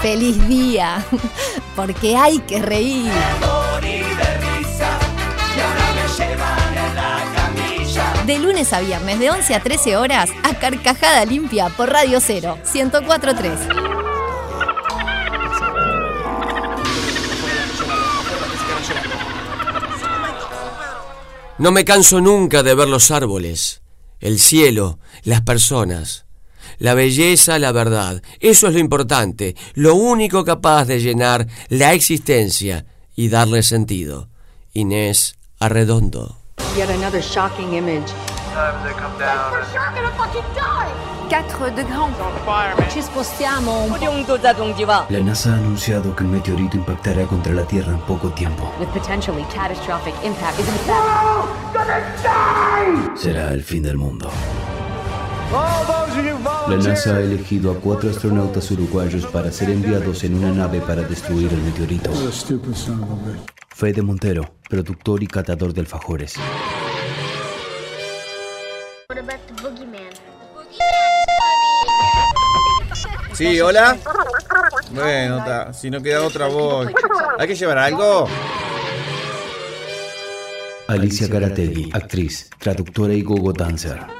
feliz día, porque hay que reír. De lunes a viernes, de 11 a 13 horas, a Carcajada Limpia por Radio Cero, 1043. No me canso nunca de ver los árboles, el cielo, las personas. La belleza, la verdad. Eso es lo importante, lo único capaz de llenar la existencia y darle sentido. Inés Arredondo. Yet another shocking image. Ci spostiamo un La NASA ha anunciado que un meteorito impactará contra la Tierra en poco tiempo. With potentially catastrophic impact. Será el fin del mundo. La NASA ha elegido a cuatro astronautas uruguayos para ser enviados en una nave para destruir el meteorito. Fede Montero, productor y catador de alfajores. Sí, hola. Bueno, ta, si no queda otra voz. ¿Hay que llevar algo? Alicia Garategui, actriz, traductora y gogo dancer.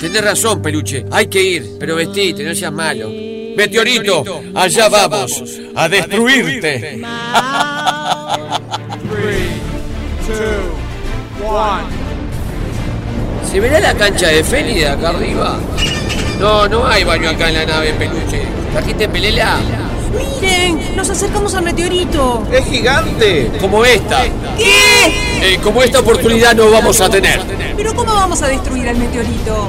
Tenés razón, peluche. Hay que ir, pero vestite, no seas malo. Meteorito, allá vamos a destruirte. ¿Se verá la cancha de Feli de acá arriba? No, no hay baño acá en la nave, peluche. ¿Trajiste pelela? ¡Miren! ¡Nos acercamos al meteorito! ¡Es gigante! Como esta. ¿Qué? Eh, como esta oportunidad no vamos a tener. ¿Pero cómo vamos a destruir al meteorito?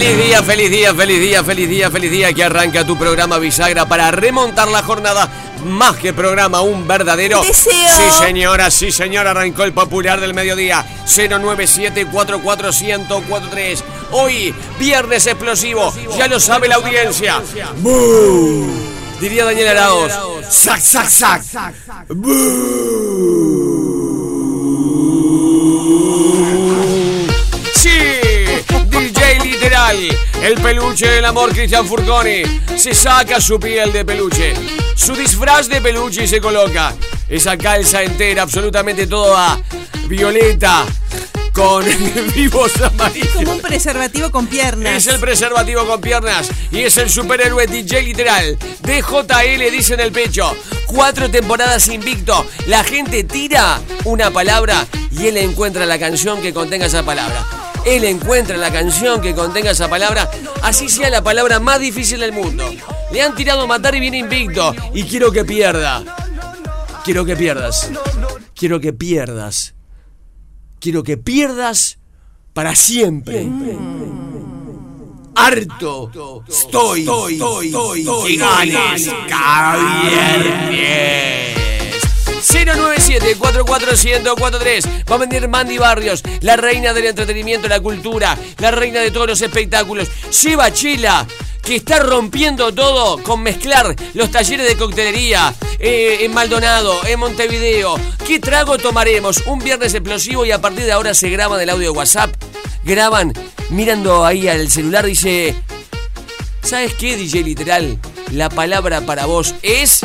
Feliz día, feliz día, feliz día, feliz día, feliz día que arranca tu programa Bisagra para remontar la jornada. Más que programa, un verdadero. Deseo. Sí, señora, sí, señora, arrancó el popular del mediodía. 097-44143. Hoy, viernes explosivo, ya lo sabe la audiencia. ¡Bú! Diría Daniel Araoz. ¡Sac, sac, sac! ¡Bú! El peluche del amor Cristian Furconi se saca su piel de peluche, su disfraz de peluche y se coloca esa calza entera, absolutamente toda violeta, con vivos amarillos. Como un preservativo con piernas. Es el preservativo con piernas y es el superhéroe DJ literal. DJL dice en el pecho. Cuatro temporadas invicto. La gente tira una palabra y él encuentra la canción que contenga esa palabra. Él encuentra la canción que contenga esa palabra, así sea la palabra más difícil del mundo. Le han tirado a matar y viene invicto. Y quiero que pierda. Quiero que pierdas. Quiero que pierdas. Quiero que pierdas para siempre. Harto estoy, estoy. 097-44143 Va a venir Mandy Barrios, la reina del entretenimiento, la cultura, la reina de todos los espectáculos. Lleva Chila, que está rompiendo todo con mezclar los talleres de coctelería eh, en Maldonado, en Montevideo. ¿Qué trago tomaremos? Un viernes explosivo y a partir de ahora se graban el audio de WhatsApp. Graban mirando ahí al celular, dice... ¿Sabes qué, DJ Literal? La palabra para vos es...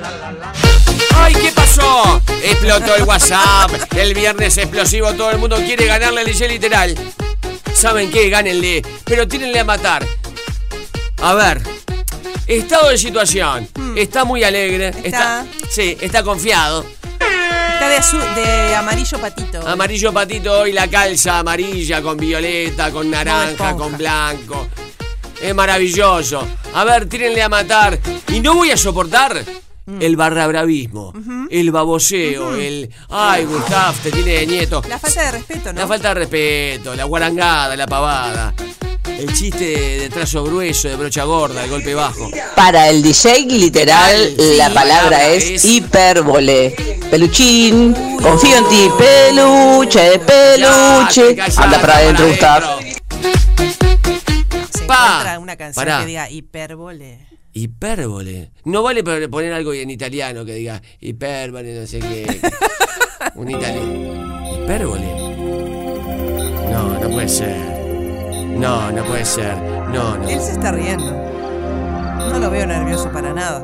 ¡Ay, qué pasó! Explotó el WhatsApp. El viernes explosivo, todo el mundo quiere ganarle al DJ literal. ¿Saben qué? Gánenle. Pero tírenle a matar. A ver. Estado de situación. Está muy alegre. Está. Sí, está confiado. Está de, azul, de amarillo patito. Amarillo patito hoy la calza amarilla con violeta, con naranja, con blanco. Es maravilloso. A ver, tírenle a matar. Y no voy a soportar el barrabravismo, el baboseo, el. Ay, Gustav, te tiene de nieto. La falta de respeto, ¿no? La falta de respeto, la guarangada, la pavada. El chiste de trazo grueso, de brocha gorda, el golpe bajo. Para el DJ literal, Sí, la palabra es, es- hipérbole. Peluchín, confío en ti, peluche, peluche. Ya, Anda para adentro, para Gustav. Se Pa. encuentra una canción Pará. que diga hipérbole. Hipérbole. No vale poner algo en italiano que diga hipérbole, no sé qué. Un italiano. Hipérbole. No, no puede ser. No, no puede ser. No, no. Él se está riendo. No lo veo nervioso para nada.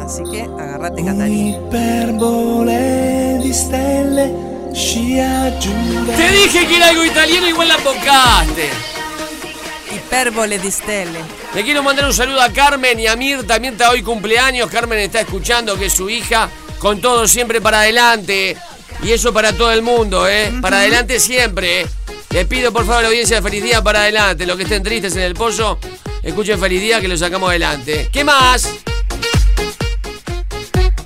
Así que agárrate, Catalina. Iperbole di stelle. Te dije que era algo italiano, igual la bocaste. Hipérbole di stelle. Le quiero mandar un saludo a Carmen y a Mirta. Mirta hoy cumpleaños. Carmen está escuchando que es su hija. Con todo siempre para adelante. Y eso para todo el mundo, ¿eh? Para adelante siempre. ¿eh? Le pido por favor a la audiencia feliz día para adelante. Los que estén tristes en el pozo, escuchen feliz día que lo sacamos adelante. ¿Qué más?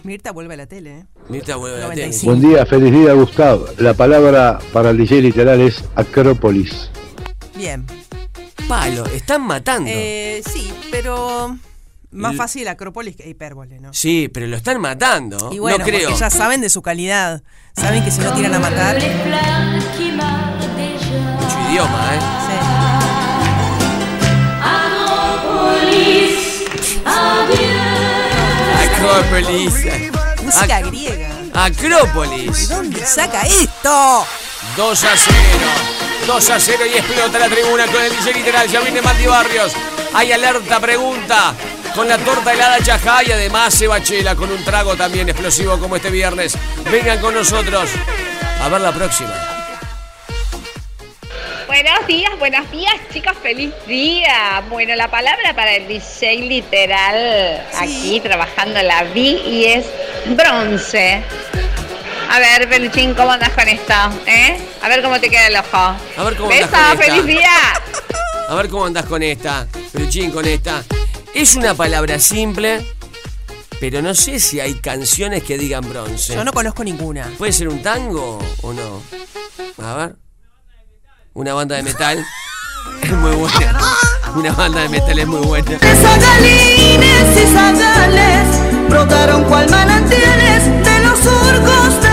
Mirta vuelve a la tele, ¿eh? Mirta vuelve a la 95. tele. Buen día, feliz día Gustavo. La palabra para el DJ literal es Acrópolis. Bien. Palo, están matando. Eh, sí, pero más fácil Acrópolis que hipérbole, ¿no? Sí, pero lo están matando. Y bueno, no creo. porque ya saben de su calidad. Saben que si no tiran a matar. Mucho idioma, ¿eh? Acrópolis. Música Ac- griega. Acrópolis. ¿De dónde saca esto? 2 a 0. 2 a 0 y explota la tribuna con el DJ literal. Ya viene Mati Barrios. Hay alerta, pregunta. Con la torta helada chajá y además se bachela con un trago también explosivo como este viernes. Vengan con nosotros. A ver la próxima. Buenos días, buenos días, chicos, feliz día. Bueno, la palabra para el DJ literal aquí trabajando la vi y es bronce. A ver, Peluchín, ¿cómo andas con esto? ¿Eh? A ver cómo te queda el ojo. A ver cómo andás con esta. feliz día. A ver cómo andás con esta. Peluchín con esta. Es una palabra simple, pero no sé si hay canciones que digan bronce. Yo no conozco ninguna. ¿Puede ser un tango o no? A ver. Una banda de metal. Es muy buena. Una banda de metal es muy buena. Zagalines y zagales brotaron cual manantiales de los surcos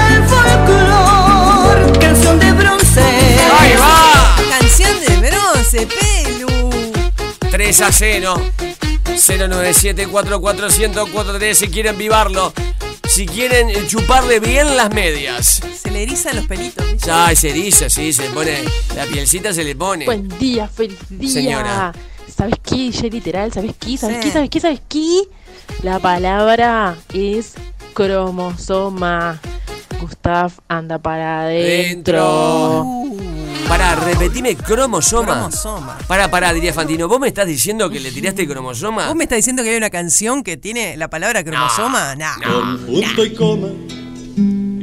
Canción de bronce. ¡Ahí va! Canción de bronce, pelu. 3 a 0. 097-44143 si quieren vivarlo. Si quieren eh, chuparle bien las medias. Se le erizan los pelitos. ¿viste? Ya, se eriza, sí, se le pone. La pielcita se le pone. Buen día, feliz día. Señora. ¿Sabes qué, DJ literal? ¿Sabes qué? ¿Sabes Sí. qué? ¿Sabes qué? ¿Sabes qué? La palabra es cromosoma. Gustav anda para adentro. Pará, repetime cromosoma. Cromosoma. Pará, pará, diría Fantino. ¿Vos me estás diciendo que le tiraste cromosoma? ¿Vos me estás diciendo que hay una canción que tiene la palabra cromosoma? No. Con punto y coma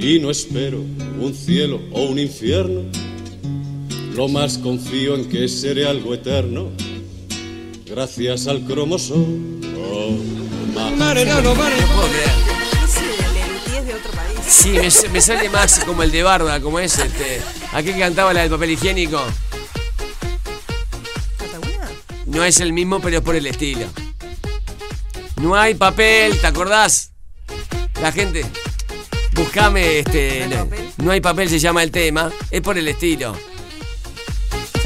y no espero un cielo o un infierno. Lo más confío en que seré algo eterno, gracias al cromosoma. No puedo creer. Sí, me, me sale más como el de Barba, como es este. Aquel que cantaba la del papel higiénico. No es el mismo, pero es por el estilo. No hay papel, ¿te acordás? La gente. Buscame este. No, no hay papel, se llama el tema. Es por el estilo.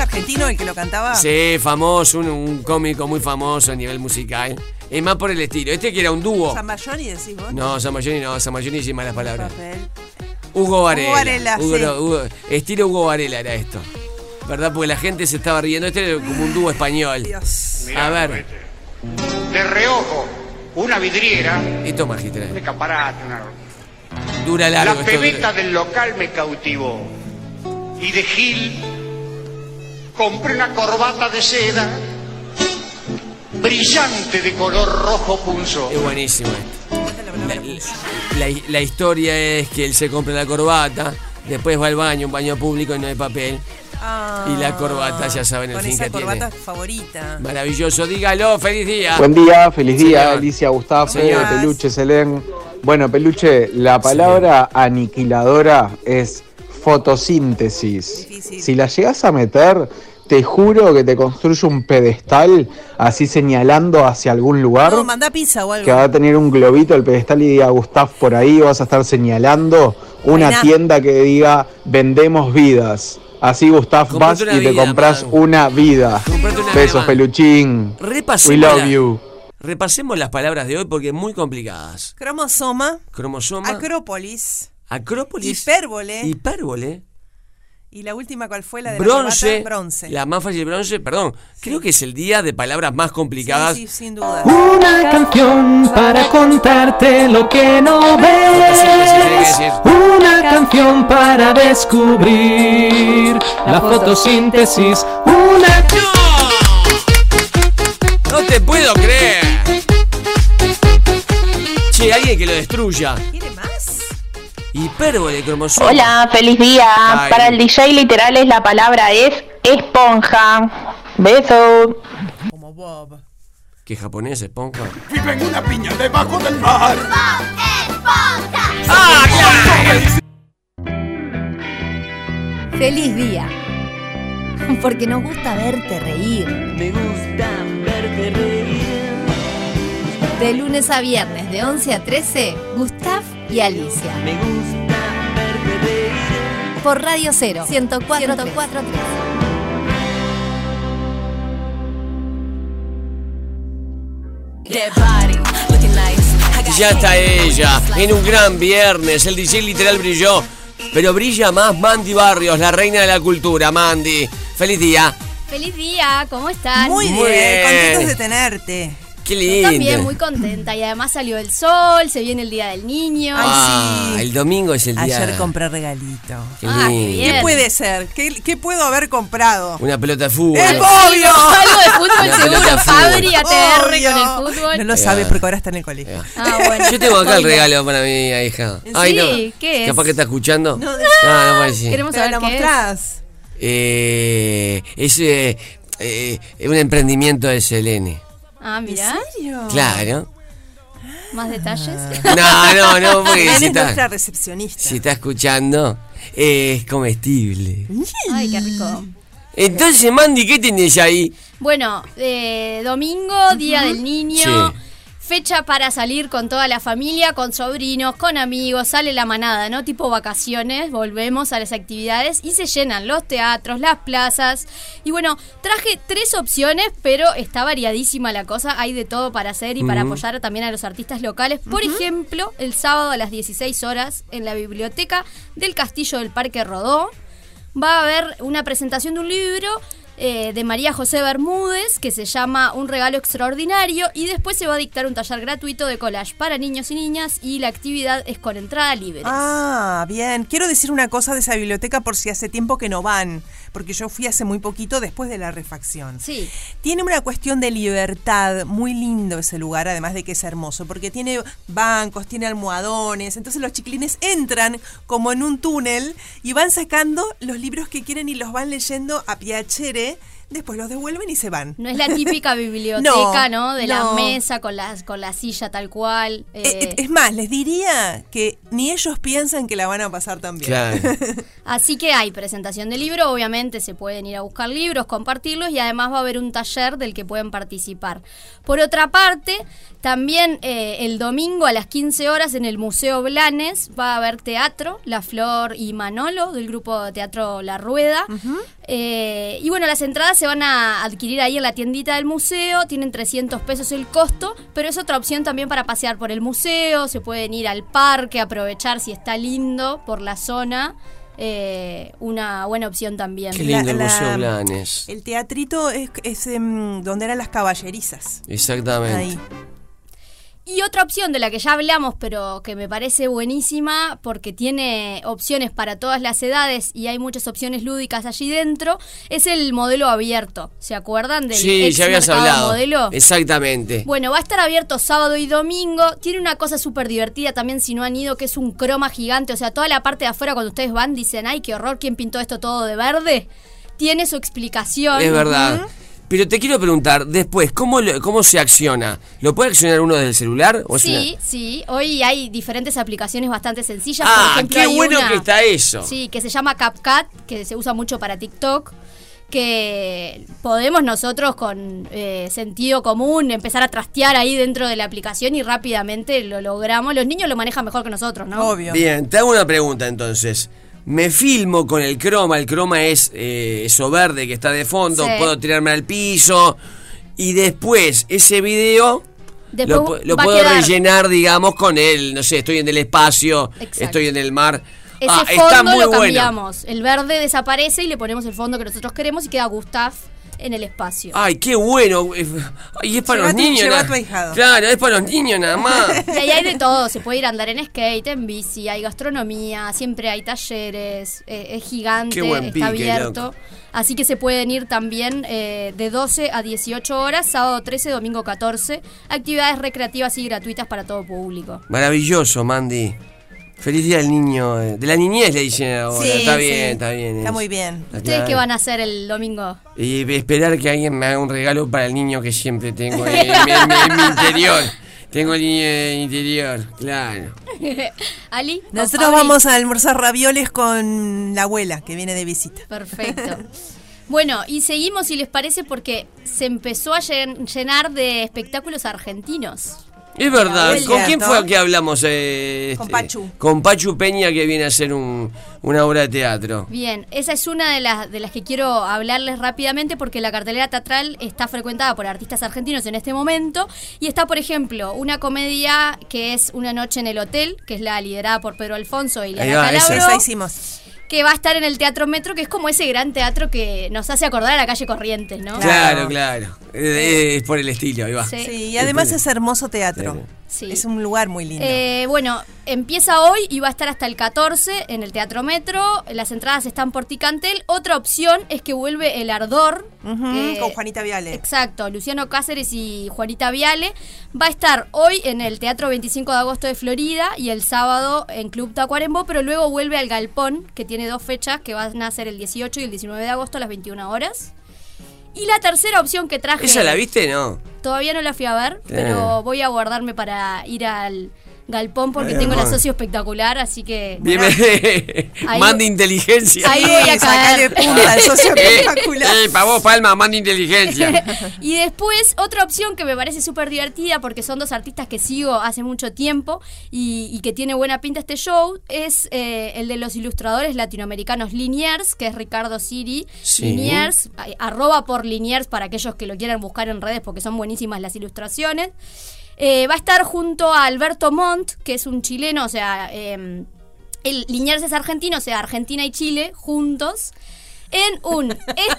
Argentino el que lo cantaba? Sí, famoso, un, un cómico muy famoso a nivel musical. Es más por el estilo. Este que era un dúo. Zamballoni decís vos. No, Samayoni no, Samayoni sin malas palabras. Papel. Hugo Varela. Hugo Varela, Hugo- sí. no, Hugo- estilo Hugo Varela era esto. ¿Verdad? Porque la gente se estaba riendo. Este era como un dúo español. A ver, De reojo, una vidriera, esto es magistral. un escaparate, una... Dura largo. La dura- pebeta del local me cautivó. Y de Gil compré una corbata de seda brillante de color rojo punzo. Es buenísimo esto. La, la- la historia es que él se compra la corbata, después va al baño, un baño público y no hay papel. y la corbata, ya saben el Con fin esa que corbata tiene. favorita. Maravilloso, dígalo, feliz día. Buen día, feliz día, Señor. Alicia, Gustavo, Señor. Peluche, Selén. Bueno, Peluche, la palabra aniquiladora es fotosíntesis. Si la llegas a meter, te juro que te construye un pedestal así señalando hacia algún lugar. No, mandá pizza o algo. que va a tener un globito el pedestal y diga Gustav por ahí, vas a estar señalando una Buena. tienda que diga vendemos vidas. Así Gustav vas y te vida, compras man. una vida. Comprate una Besos, vida. peluchín. Repasemos We love la- you. Repasemos las palabras de hoy porque muy complicadas. Cromosoma. Cromosoma, Acrópolis. Acrópolis, Hipérbole. Hipérbole, Y la última, ¿cuál fue? La de la bronce, corbata? Bronce. la más fácil bronce, perdón. Creo que es el día de palabras más complicadas. Sí, sin duda. Una canción para contarte lo que no ves. Una canción para descubrir la fotosíntesis. Una No te puedo creer. Che, alguien que lo destruya. Hipérbole, cromosoma. Hola, feliz día. Ay. Para el DJ literales la palabra es esponja. Beso. Como Bob. ¿Qué japonés, esponja? Vive en una piña debajo del mar. Feliz día. Porque nos gusta verte reír. Me gusta verte reír. De lunes a viernes, de 11 a 13, Gustav y Alicia. Me gusta verte reír. Por Radio 0, 104, 104 Y ya está ella, en un gran viernes, el DJ literal brilló, pero brilla más Mandy Barrios, la reina de la cultura, Mandy. Feliz día. Feliz día, ¿cómo? Muy bien, Muy bien. contentos de tenerte. Qué Yo lindo. también muy contenta y además salió el sol, se viene el día del niño. Ah, el domingo es el día. Ayer compré regalito. Qué Ah, qué. ¿Qué puede ser? ¿Qué, qué puedo haber comprado? Una pelota de fútbol. ¡Es obvio! Algo de fútbol Una seguro, pelota de fútbol. Fabri, ATR Obvio. con el fútbol. No lo Eh, sabe porque ahora está en el colegio. Ah, bueno. Yo tengo acá el regalo para mi hija. ¿Sí? Ay, no. ¿Qué es? Capaz que está escuchando. No, No, de- no, puede decir. Queremos Pero saber lo qué es. mostrás. Eh, es eh, eh, un emprendimiento de Selene. Ah, mira. serio? Claro. Más detalles. No, no, no, porque si es nuestra está, recepcionista. si está escuchando, eh, es comestible. Ay, qué rico. Entonces, Mandy, ¿qué tenés ahí? Bueno, eh, domingo, Día del Niño. Sí. Fecha para salir con toda la familia, con sobrinos, con amigos, sale la manada, ¿no? Tipo vacaciones, volvemos a las actividades y se llenan los teatros, las plazas. Y bueno, traje tres opciones, pero está variadísima la cosa, hay de todo para hacer y para apoyar también a los artistas locales. Por ejemplo, el sábado a las 16 horas en la biblioteca del Castillo del Parque Rodó va a haber una presentación de un libro eh, de María José Bermúdez que se llama Un regalo extraordinario y después se va a dictar un taller gratuito de collage para niños y niñas y la actividad es con entrada libre. Ah, bien. Quiero decir una cosa de esa biblioteca por si hace tiempo que no van, porque yo fui hace muy poquito después de la refacción. Sí. Tiene una cuestión de libertad, muy lindo ese lugar, además de que es hermoso, porque tiene bancos, tiene almohadones, entonces los chiquilines entran como en un túnel y van sacando los libros que quieren y los van leyendo a piacere, después los devuelven y se van. No es la típica biblioteca, ¿no? No, De la mesa con la, con la silla tal cual. Eh, eh, Es más, les diría que ni ellos piensan que la van a pasar tan bien. Claro. Así que hay presentación de libro, obviamente se pueden ir a buscar libros, compartirlos y además va a haber un taller del que pueden participar. Por otra parte, también eh, el domingo a las 15 horas en el Museo Blanes va a haber teatro, La Flor y Manolo del grupo de teatro La Rueda. Eh, y bueno, las entradas se van a adquirir ahí en la tiendita del museo, tienen 300 pesos el costo, pero es otra opción también para pasear por el museo, se pueden ir al parque, aprovechar si está lindo por la zona. eh, una buena opción también. Qué lindo el Museo la- Blanes. El teatrito es, es, em, donde eran las caballerizas. Exactamente. Ahí. Y otra opción de la que ya hablamos, pero que me parece buenísima porque tiene opciones para todas las edades y hay muchas opciones lúdicas allí dentro, es el modelo abierto. ¿Se acuerdan del Sí, ex ya habías hablado. modelo? Exactamente. Bueno, va a estar abierto sábado y domingo. Tiene una cosa súper divertida también si no han ido, que es un croma gigante. O sea, toda la parte de afuera cuando ustedes van dicen, ay, qué horror, ¿quién pintó esto todo de verde? Tiene su explicación. Es verdad. Pero te quiero preguntar, después, ¿cómo, lo- ¿cómo se acciona? ¿Lo puede accionar uno desde el celular? ¿O Sí, una- sí. Hoy hay diferentes aplicaciones bastante sencillas. Ah, Por ejemplo, qué hay bueno una- que está eso. Sí, que se llama CapCut, que se usa mucho para TikTok. Que podemos nosotros con eh, sentido común empezar a trastear ahí dentro de la aplicación y rápidamente lo logramos. Los niños lo manejan mejor que nosotros, ¿no? Obvio. Bien, te hago una pregunta entonces. Me filmo con el croma, el croma es eh, eso verde que está de fondo, Sí. puedo tirarme al piso y después ese video Después lo, puedo quedar- rellenar, digamos, con el, no sé, estoy en el espacio, Exacto. estoy en el mar. Ese ah, fondo está muy lo bueno. El verde desaparece y le ponemos el fondo que nosotros queremos y queda Gustav en el espacio. Ay, qué bueno. Y es para Lleva los niños. lleva tu ahijado. Claro, es para los niños nada más. Y ahí hay de todo, se puede ir a andar en skate, en bici, hay gastronomía, siempre hay talleres, eh, es gigante, Qué buen está pique, abierto. loco. Así que se pueden ir también eh, de 12 a 18 horas, sábado 13, domingo 14. Actividades recreativas y gratuitas para todo público. Maravilloso, Mandy. Feliz día del niño. eh, De la niñez le dicen ahora. Sí, está sí. bien, está bien. Está muy bien. Está ¿Ustedes claro. qué van a hacer el domingo? Y esperar que alguien me haga un regalo para el niño que siempre tengo en, en mi- en mi- en mi interior. Tengo el niño en mi interior, claro. Ali, ¿con Nosotros vamos a almorzar ravioles con la abuela que viene de visita. Perfecto. Bueno, y seguimos si les parece porque se empezó a llen- llenar de espectáculos argentinos. Es verdad, ¿con quién fue que hablamos? eh, Con este, Pachu. Con Pachu Peña que viene a hacer un- una obra de teatro. Bien, esa es una de las, de las que quiero hablarles rápidamente porque la cartelera teatral está frecuentada por artistas argentinos en este momento y está, por ejemplo, una comedia que es Una noche en el hotel, que es la liderada por Pedro Alfonso y Ahí Lana va. Calabro, Esa hicimos. Que va a estar en el Teatro Metro, que es como ese gran teatro que nos hace acordar a la calle Corrientes, ¿no? Claro, claro. Eh, Es por el estilo, ahí va. Sí. Sí, y además es hermoso teatro. Sí. Es un lugar muy lindo. Eh, bueno, empieza hoy y va a estar hasta el 14 en el Teatro Metro. Las entradas están por Ticantel. Otra opción es que vuelve El Ardor. Con Juanita Viale. Exacto, Luciano Cáceres y Juanita Viale. Va a estar hoy en el Teatro 25 de agosto de Florida y el sábado en Club Tacuarembó, pero luego vuelve al Galpón, que tiene dos fechas, que van a ser el 18 y el 19 de agosto a las 21 horas. Y la tercera opción que traje... ¿Esa la viste? No. Todavía no la fui a ver, pero voy a guardarme para ir al galpón porque Bien, tengo la socio espectacular, así que... Ahí- manda inteligencia. Ahí voy a caer. Eh, para vos, Palma, manda inteligencia. y después, otra opción que me parece súper divertida, porque son dos artistas que sigo hace mucho tiempo y, y que tiene buena pinta este show, es eh, el de los ilustradores latinoamericanos Liniers, que es Ricardo Siri. Sí. Liniers, arroba por Liniers para aquellos que lo quieran buscar en redes porque son buenísimas las ilustraciones. Eh, va a estar junto a Alberto Montt, que es un chileno, o sea, eh, el Liniers es argentino, o sea, Argentina y Chile juntos, en un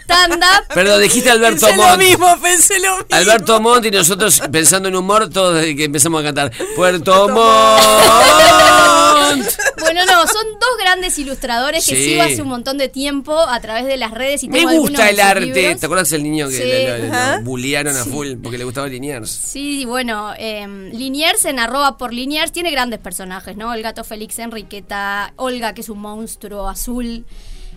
stand-up. Perdón, dijiste Alberto Pensé lo Montt. mismo, pensé lo mismo. Alberto Montt y nosotros pensando en humor todos desde que empezamos a cantar Puerto Montt. Bueno, no, son dos grandes ilustradores que Sí. sigo hace un montón de tiempo a través de las redes y Me tengo gusta el arte. libros. ¿Te acuerdas el niño que Sí. le- a full porque le gustaba Liniers? Sí, bueno, eh, Liniers en arroba por Liniers tiene grandes personajes, ¿no? El gato Félix Enriqueta, Olga, que es un monstruo azul.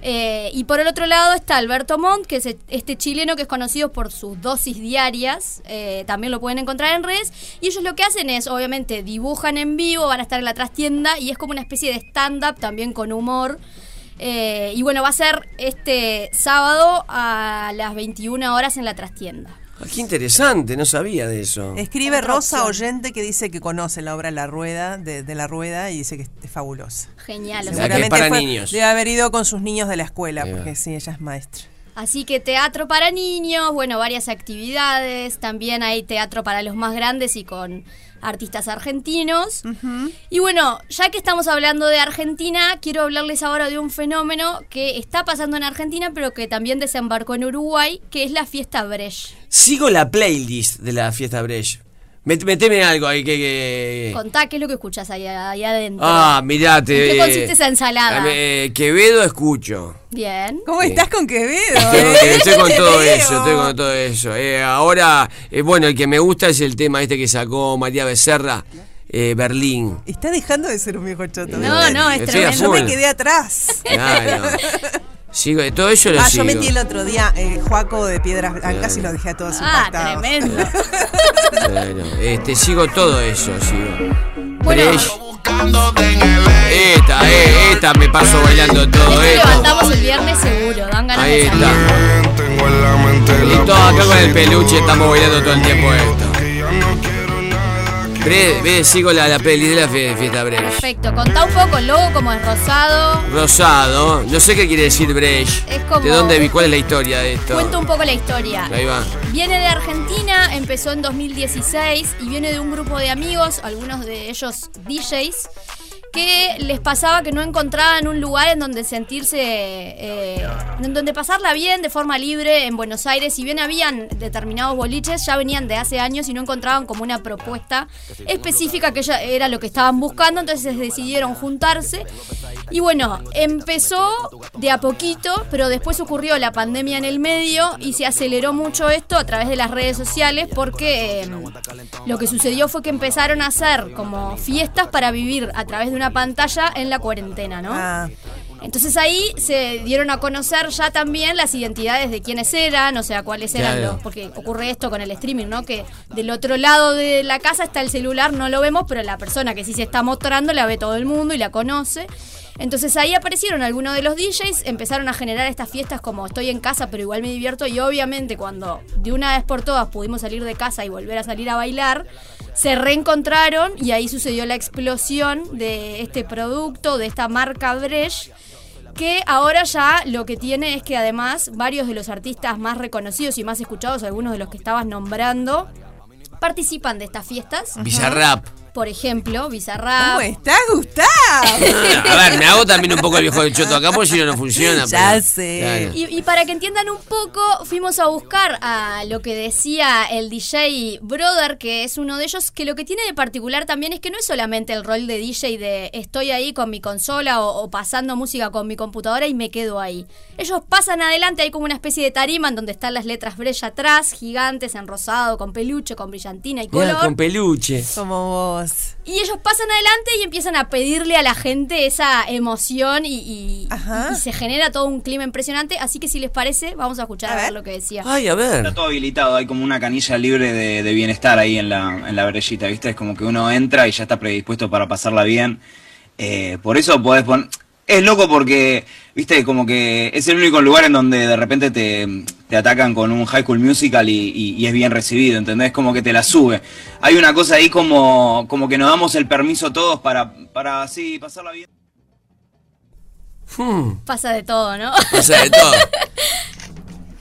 Eh, y por el otro lado está Alberto Montt, que es e- este chileno que es conocido por sus dosis diarias. eh, también lo pueden encontrar en redes. Y ellos lo que hacen es, obviamente, dibujan en vivo, van a estar en la trastienda y es como una especie de stand-up también con humor. Eh, y bueno, va a ser este sábado a las 21 horas en la trastienda. Ah, qué interesante, no sabía de eso. Escribe Rosa opción. Oyente que dice que conoce la obra La Rueda, de, de La Rueda, y dice que es fabulosa. Genial. o sea, sea, que es para niños. Debe haber ido con sus niños de la escuela, porque sí, ella es maestra. Así que teatro para niños, bueno, varias actividades, también hay teatro para los más grandes y con artistas argentinos. Y bueno, ya que estamos hablando de Argentina, quiero hablarles ahora de un fenómeno que está pasando en Argentina, pero que también desembarcó en Uruguay, que es la fiesta Brecht. Sigo la playlist de la fiesta Brecht. Met- Meteme algo ahí que. que- Contá qué es lo que escuchas ahí, ahí adentro. Ah, mirate. ¿En qué consiste esa ensalada? Eh, Quevedo escucho. Bien. ¿Cómo estás con Quevedo? Estoy, eh? con- estoy con todo eso, estoy con todo eso. Eh, ahora, eh, bueno, el que me gusta es el tema este que sacó María Becerra, eh, Berlín. Está dejando de ser un viejo choto. No, no, es tremendo. Yo me quedé atrás. Claro. Sigo, todo eso lo Ah, sigo. yo metí el otro día eh, Juaco de Piedras Blancas y los dejé a todos Ah, impactados. tremendo. Claro, este, sigo todo eso, sigo. Bueno. Esta, eh, esta me paso bailando todo Este esto. levantamos el viernes seguro, dan ganas Ahí de está. Y todo acá con el peluche estamos bailando todo el tiempo esto. Bre, ve, sigo la, la peli de la fie- fiesta Brecht. Perfecto, contá un poco el logo como es rosado. Rosado, no sé qué quiere decir Brecht. Es como- ¿De dónde vi? ¿Cuál es la historia de esto? Cuento un poco la historia. Ahí va. Viene de Argentina, empezó en 2016 y viene de un grupo de amigos, algunos de ellos DJs, que les pasaba que no encontraban un lugar en donde sentirse, eh, en donde pasarla bien de forma libre en Buenos Aires. Si bien habían determinados boliches, ya venían de hace años y no encontraban como una propuesta específica que ya era lo que estaban buscando, entonces decidieron juntarse. Y bueno, empezó de a poquito, pero después ocurrió la pandemia en el medio y se aceleró mucho esto a través de las redes sociales porque eh, lo que sucedió fue que empezaron a hacer como fiestas para vivir a través de una pantalla en la cuarentena, ¿no? Ah, Entonces ahí se dieron a conocer ya también las identidades de quiénes eran, o sea, cuáles eran Claro. los. Porque ocurre esto con el streaming, ¿no? Que del otro lado de la casa está el celular, no lo vemos, pero la persona que sí se está mostrando la ve todo el mundo y la conoce. Entonces ahí aparecieron algunos de los DJs, empezaron a generar estas fiestas como estoy en casa, pero igual me divierto. Y obviamente, cuando de una vez por todas pudimos salir de casa y volver a salir a bailar, se reencontraron y ahí sucedió la explosión de este producto, de esta marca Brecht que ahora ya lo que tiene es que además varios de los artistas más reconocidos y más escuchados, algunos de los que estabas nombrando, participan de estas fiestas. Bizarrap. Por ejemplo, Bizarrap. ¿Cómo estás, Gustavo? A ver, me hago también un poco el viejo del choto acá porque si no, no funciona. Ya pero- sé. Claro. Y, y para que entiendan un poco, fuimos a buscar a lo que decía el DJ Brother, que es uno de ellos, que lo que tiene de particular también es que no es solamente el rol de DJ de estoy ahí con mi consola o, o pasando música con mi computadora y me quedo ahí. Ellos pasan adelante, hay como una especie de tarima en donde están las letras Brecht atrás, gigantes, en rosado, con peluche, con brillantina y Mira, color. con peluche. Como vos. Y ellos pasan adelante y empiezan a pedirle a la gente esa emoción y, y- y se genera todo un clima impresionante. Así que si les parece, vamos a escuchar a, ver. lo que decía. Ay, a ver. Está todo habilitado, hay como una canilla libre de, de bienestar ahí en la, en la brellita, ¿viste? Es como que uno entra y ya está predispuesto para pasarla bien. Eh, por eso podés poner... Es loco porque, viste, como que es el único lugar en donde de repente te, te atacan con un High School Musical y, y- y es bien recibido, ¿entendés? Como que te la sube. Hay una cosa ahí como, como que nos damos el permiso todos para, para así, pasarla bien. Hmm, Pasa de todo, ¿no? pasa de todo.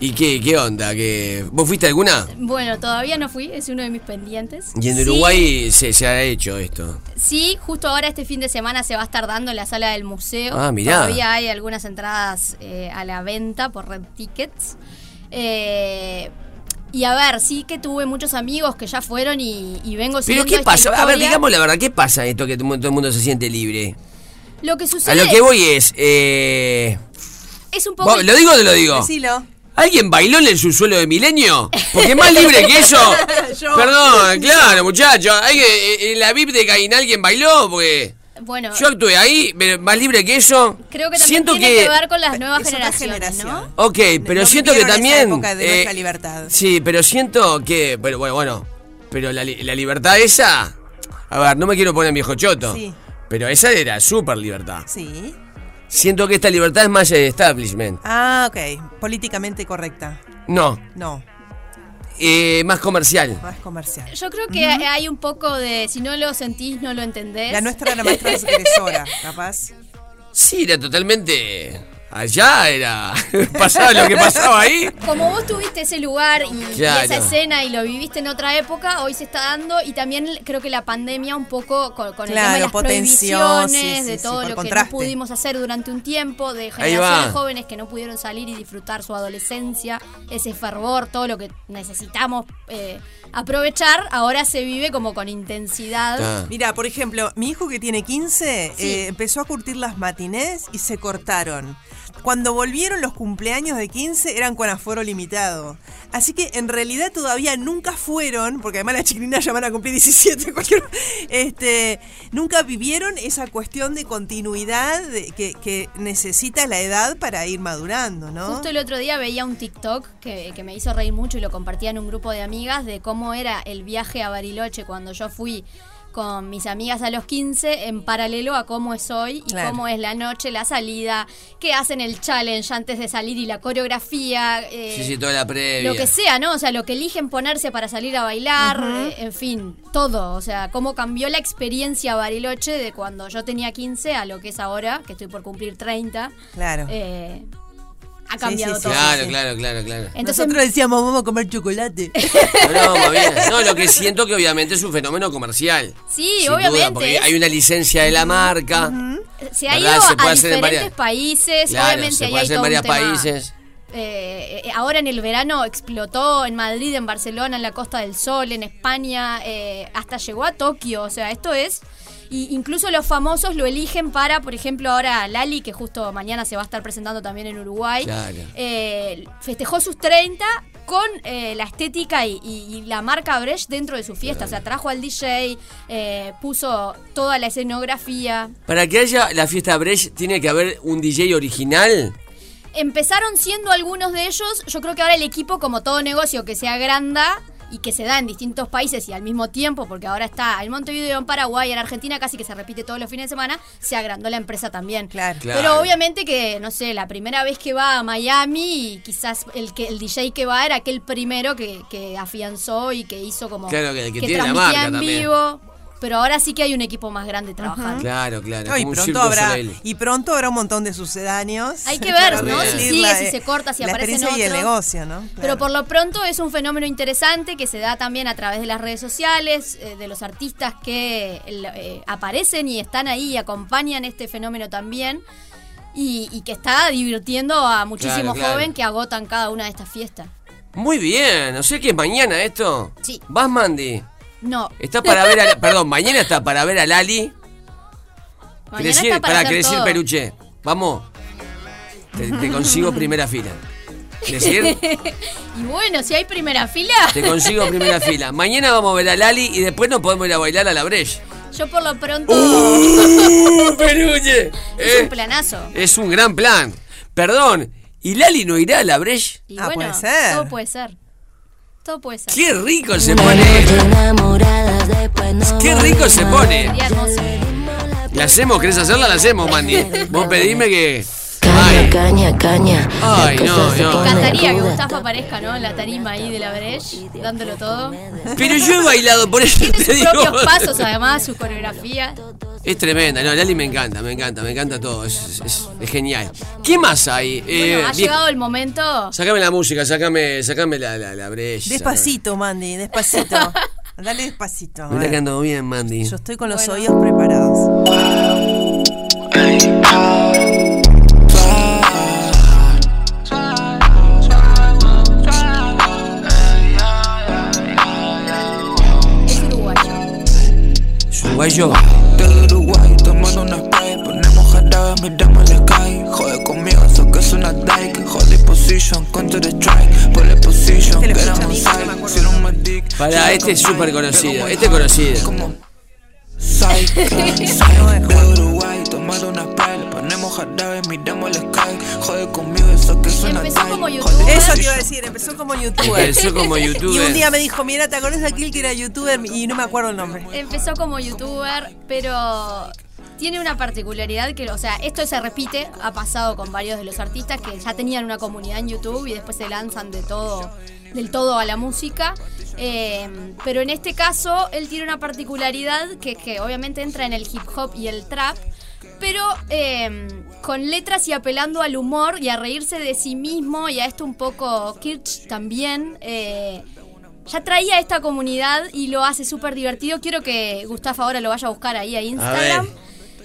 ¿Y qué, qué onda? ¿Qué... ¿Vos fuiste alguna? bueno, todavía no fui, es uno de mis pendientes. Y en Sí, Uruguay se, se ha hecho esto. Sí, justo ahora este fin de semana se va a estar dando en la sala del museo. Ah, mirá. Todavía hay algunas entradas eh, a la venta por Red Tickets. Eh, y a ver, sí que tuve muchos amigos que ya fueron y, y vengo Pero ¿qué esta pasa? A ver, digamos la verdad, ¿qué pasa esto que todo el mundo se siente libre? Lo que sucede A lo que voy es... Eh... es un poco... ¿vos- ¿Lo digo o no lo digo? Decilo. ¿Alguien bailó en el subsuelo de Milenio? Porque más libre que eso. Yo. Perdón, claro, muchachos. Eh, en la VIP de Caín alguien bailó porque Bueno, yo actué ahí, pero más libre que eso. creo que también siento tiene que, que... ver con las nuevas generaciones, ¿no? Ok, pero No siento que también. época de eh, libertad. Sí, pero siento que. Pero bueno, bueno. Pero la, li- la libertad esa. A ver, no me quiero poner viejo choto. Sí. Pero esa era súper libertad. Sí. Siento que esta libertad es más de establishment. Ah, ok. Políticamente correcta. No, No, eh, más comercial. más comercial. Yo creo que hay un poco de si no lo sentís, no lo entendés. La nuestra era más transgresora, capaz. Sí, era totalmente. Allá era. pasaba lo que pasaba ahí. Como vos tuviste ese lugar y, esa escena y lo viviste en otra época, hoy se está dando y también creo que la pandemia un poco con, con el tema de las potenció, prohibiciones, sí, de todo sí, lo que no pudimos hacer durante un tiempo, de generaciones jóvenes que no pudieron salir y disfrutar su adolescencia, ese fervor, todo lo que necesitamos eh, aprovechar, ahora se vive como con intensidad. Mira, por ejemplo, mi hijo que tiene 15 eh, empezó a curtir las matinés y se cortaron. Cuando volvieron los cumpleaños de 15 eran con aforo limitado. Así que en realidad todavía nunca fueron, porque además las chiquilinas ya a cumplir 17, cualquier, este, nunca vivieron esa cuestión de continuidad de- que, que necesita la edad para ir madurando, ¿no? Justo el otro día veía un TikTok que, que me hizo reír mucho y lo compartía en un grupo de amigas de cómo era el viaje a Bariloche cuando yo fui con mis amigas a los 15 en paralelo a cómo es hoy y Claro. cómo es la noche, la salida, qué hacen el challenge antes de salir y la coreografía. eh, Sí, sí, toda la previa. lo que sea, ¿no? O sea, lo que eligen ponerse para salir a bailar, eh, en fin, todo. O sea, cómo cambió la experiencia Bariloche de cuando yo tenía 15 a lo que es ahora, que estoy por cumplir 30. Claro. Eh, ha cambiado sí, todo. Claro, claro, claro, claro. Entonces- Nosotros decíamos, vamos a comer chocolate. No, bien. No, lo que siento que obviamente es un fenómeno comercial. Sí, Sin duda, obviamente. porque es- hay una licencia de la marca. Se ha ido Se puede a hacer en diferentes varias- países, Claro, obviamente se ahí puede hay hacer en varios países. eh, eh, ahora en el verano explotó en Madrid, en Barcelona, en la Costa del Sol, en España, eh, hasta llegó a Tokio. O sea, esto es. Y incluso los famosos lo eligen para, por ejemplo, ahora Lali, que justo mañana se va a estar presentando también en Uruguay. Claro. eh, festejó sus 30 con eh, la estética y, y- y la marca Brecht dentro de su fiesta. O sea, trajo al DJ, eh, puso toda la escenografía. Para que haya la fiesta Brecht, tiene que haber un DJ original. Empezaron siendo algunos de ellos, yo creo que ahora el equipo, como todo negocio que se agranda y que se da en distintos países y al mismo tiempo, porque ahora está en Montevideo, en Paraguay, en Argentina, casi que se repite todos los fines de semana, se agrandó la empresa también. Claro. Pero Claro. obviamente que, no sé, la primera vez que va a Miami, quizás el que el DJ que va era aquel primero que, que afianzó y que hizo como Claro, que- que tiene la transmitía marca en también. Pero ahora sí que hay un equipo más grande trabajando. Claro, claro. No, y, pronto habrá, y pronto habrá un montón de sucedáneos. Hay que ver, ¿no? Si sigue, la- si se corta, si la aparecen y el otros. negocio, ¿no? Pero por lo pronto es un fenómeno interesante que se da también a través de las redes sociales, eh, de los artistas que eh, aparecen y están ahí y acompañan este fenómeno también. Y, y que está divirtiendo a muchísimos Claro, claro. jóvenes que agotan cada una de estas fiestas. Muy bien, no sé qué es mañana esto. Sí. ¿Vas, Mandy? No. Está para ver a. Perdón, mañana está para ver a Lali. Mañana ¿Querés está para Pará, hacer ¿querés ir, todo. peluche? Vamos. Te, te consigo primera fila. ¿Querés ir? y bueno, si hay primera fila, Te consigo primera fila. Mañana vamos a ver a Lali y después nos podemos ir a bailar a la Breche. yo por lo pronto ¡Uh, peluche! es Eh, un planazo. es un gran plan. Perdón, ¿y Lali no irá a la Breche? Y Ah, bueno, puede ser. todo puede ser. Todo puede ser. ¡Qué rico se pone! ¡Qué rico se pone! Sería hermoso. ¿La hacemos? ¿Querés hacerla? La hacemos, Mandy. Vos pedime que. Caña, caña, caña. Ay, no, Me no. encantaría que Gustavo aparezca, ¿no? En la tarima ahí de la Breche, dándolo todo. Pero yo he bailado, por eso Tiene te sus digo. propios pasos, además, su coreografía. Es tremenda, no, Lali me encanta, me encanta, me encanta todo, es, es- es genial. ¿Qué más hay? Eh, Bueno, ha bien, llegado el momento. Sácame la música, sácame, sácame la, la, la brecha. Despacito, Mandy, despacito. Dale despacito. que ando bien, Mandy. Yo estoy con los oídos preparados. ¿Es uruguayo? Del Uruguay tomando una spray Ponemos jarabe, miramos el sky Jode conmigo, eso que es una dyke Jode position, counter strike Pole position, Este hijo, no me side. Si Para, este es súper conocido, este es conocido. Psych, psych De Uruguay jarabe, miramos el sky Jode conmigo, eso que Empezó como youtuber. Eso te iba a decir, empezó como youtuber. Empezó como Y youtuber. un día me dijo, mira, ¿te acordás de aquel que era youtuber? Y no me acuerdo el nombre. Empezó como youtuber, pero tiene una particularidad que, o sea, esto se repite, ha pasado con varios de los artistas que ya tenían una comunidad en YouTube y después se lanzan de todo, del todo a la música. Eh, pero en este caso, él tiene una particularidad que, que obviamente entra en el hip hop y el trap, pero eh, con letras y apelando al humor y a reírse de sí mismo y a esto un poco kitsch también. eh, ya traía esta comunidad y lo hace súper divertido. Quiero que Gustavo ahora lo vaya a buscar ahí a Instagram.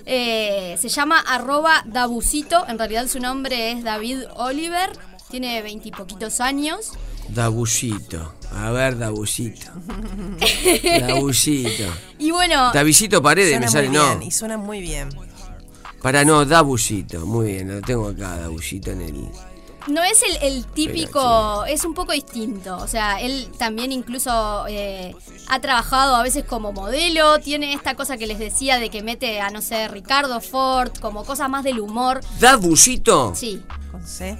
Eh, se llama arroba Dabusito. En realidad su nombre es David Oliver. Tiene veintipoquitos años. Dabucito. A ver, Dabucito. Dabucito. Y bueno, Davisito Paredes, me sale, muy no. bien, y suena muy bien. Para no, Dabucito. Muy bien, lo tengo acá, Dabucito en el. no es el, el típico, es un poco distinto. O sea, él también incluso eh, ha trabajado a veces como modelo. Tiene esta cosa que les decía de que mete a, no sé, Ricardo Ford, como cosas más del humor. ¿Dabucito? Sí, Con C.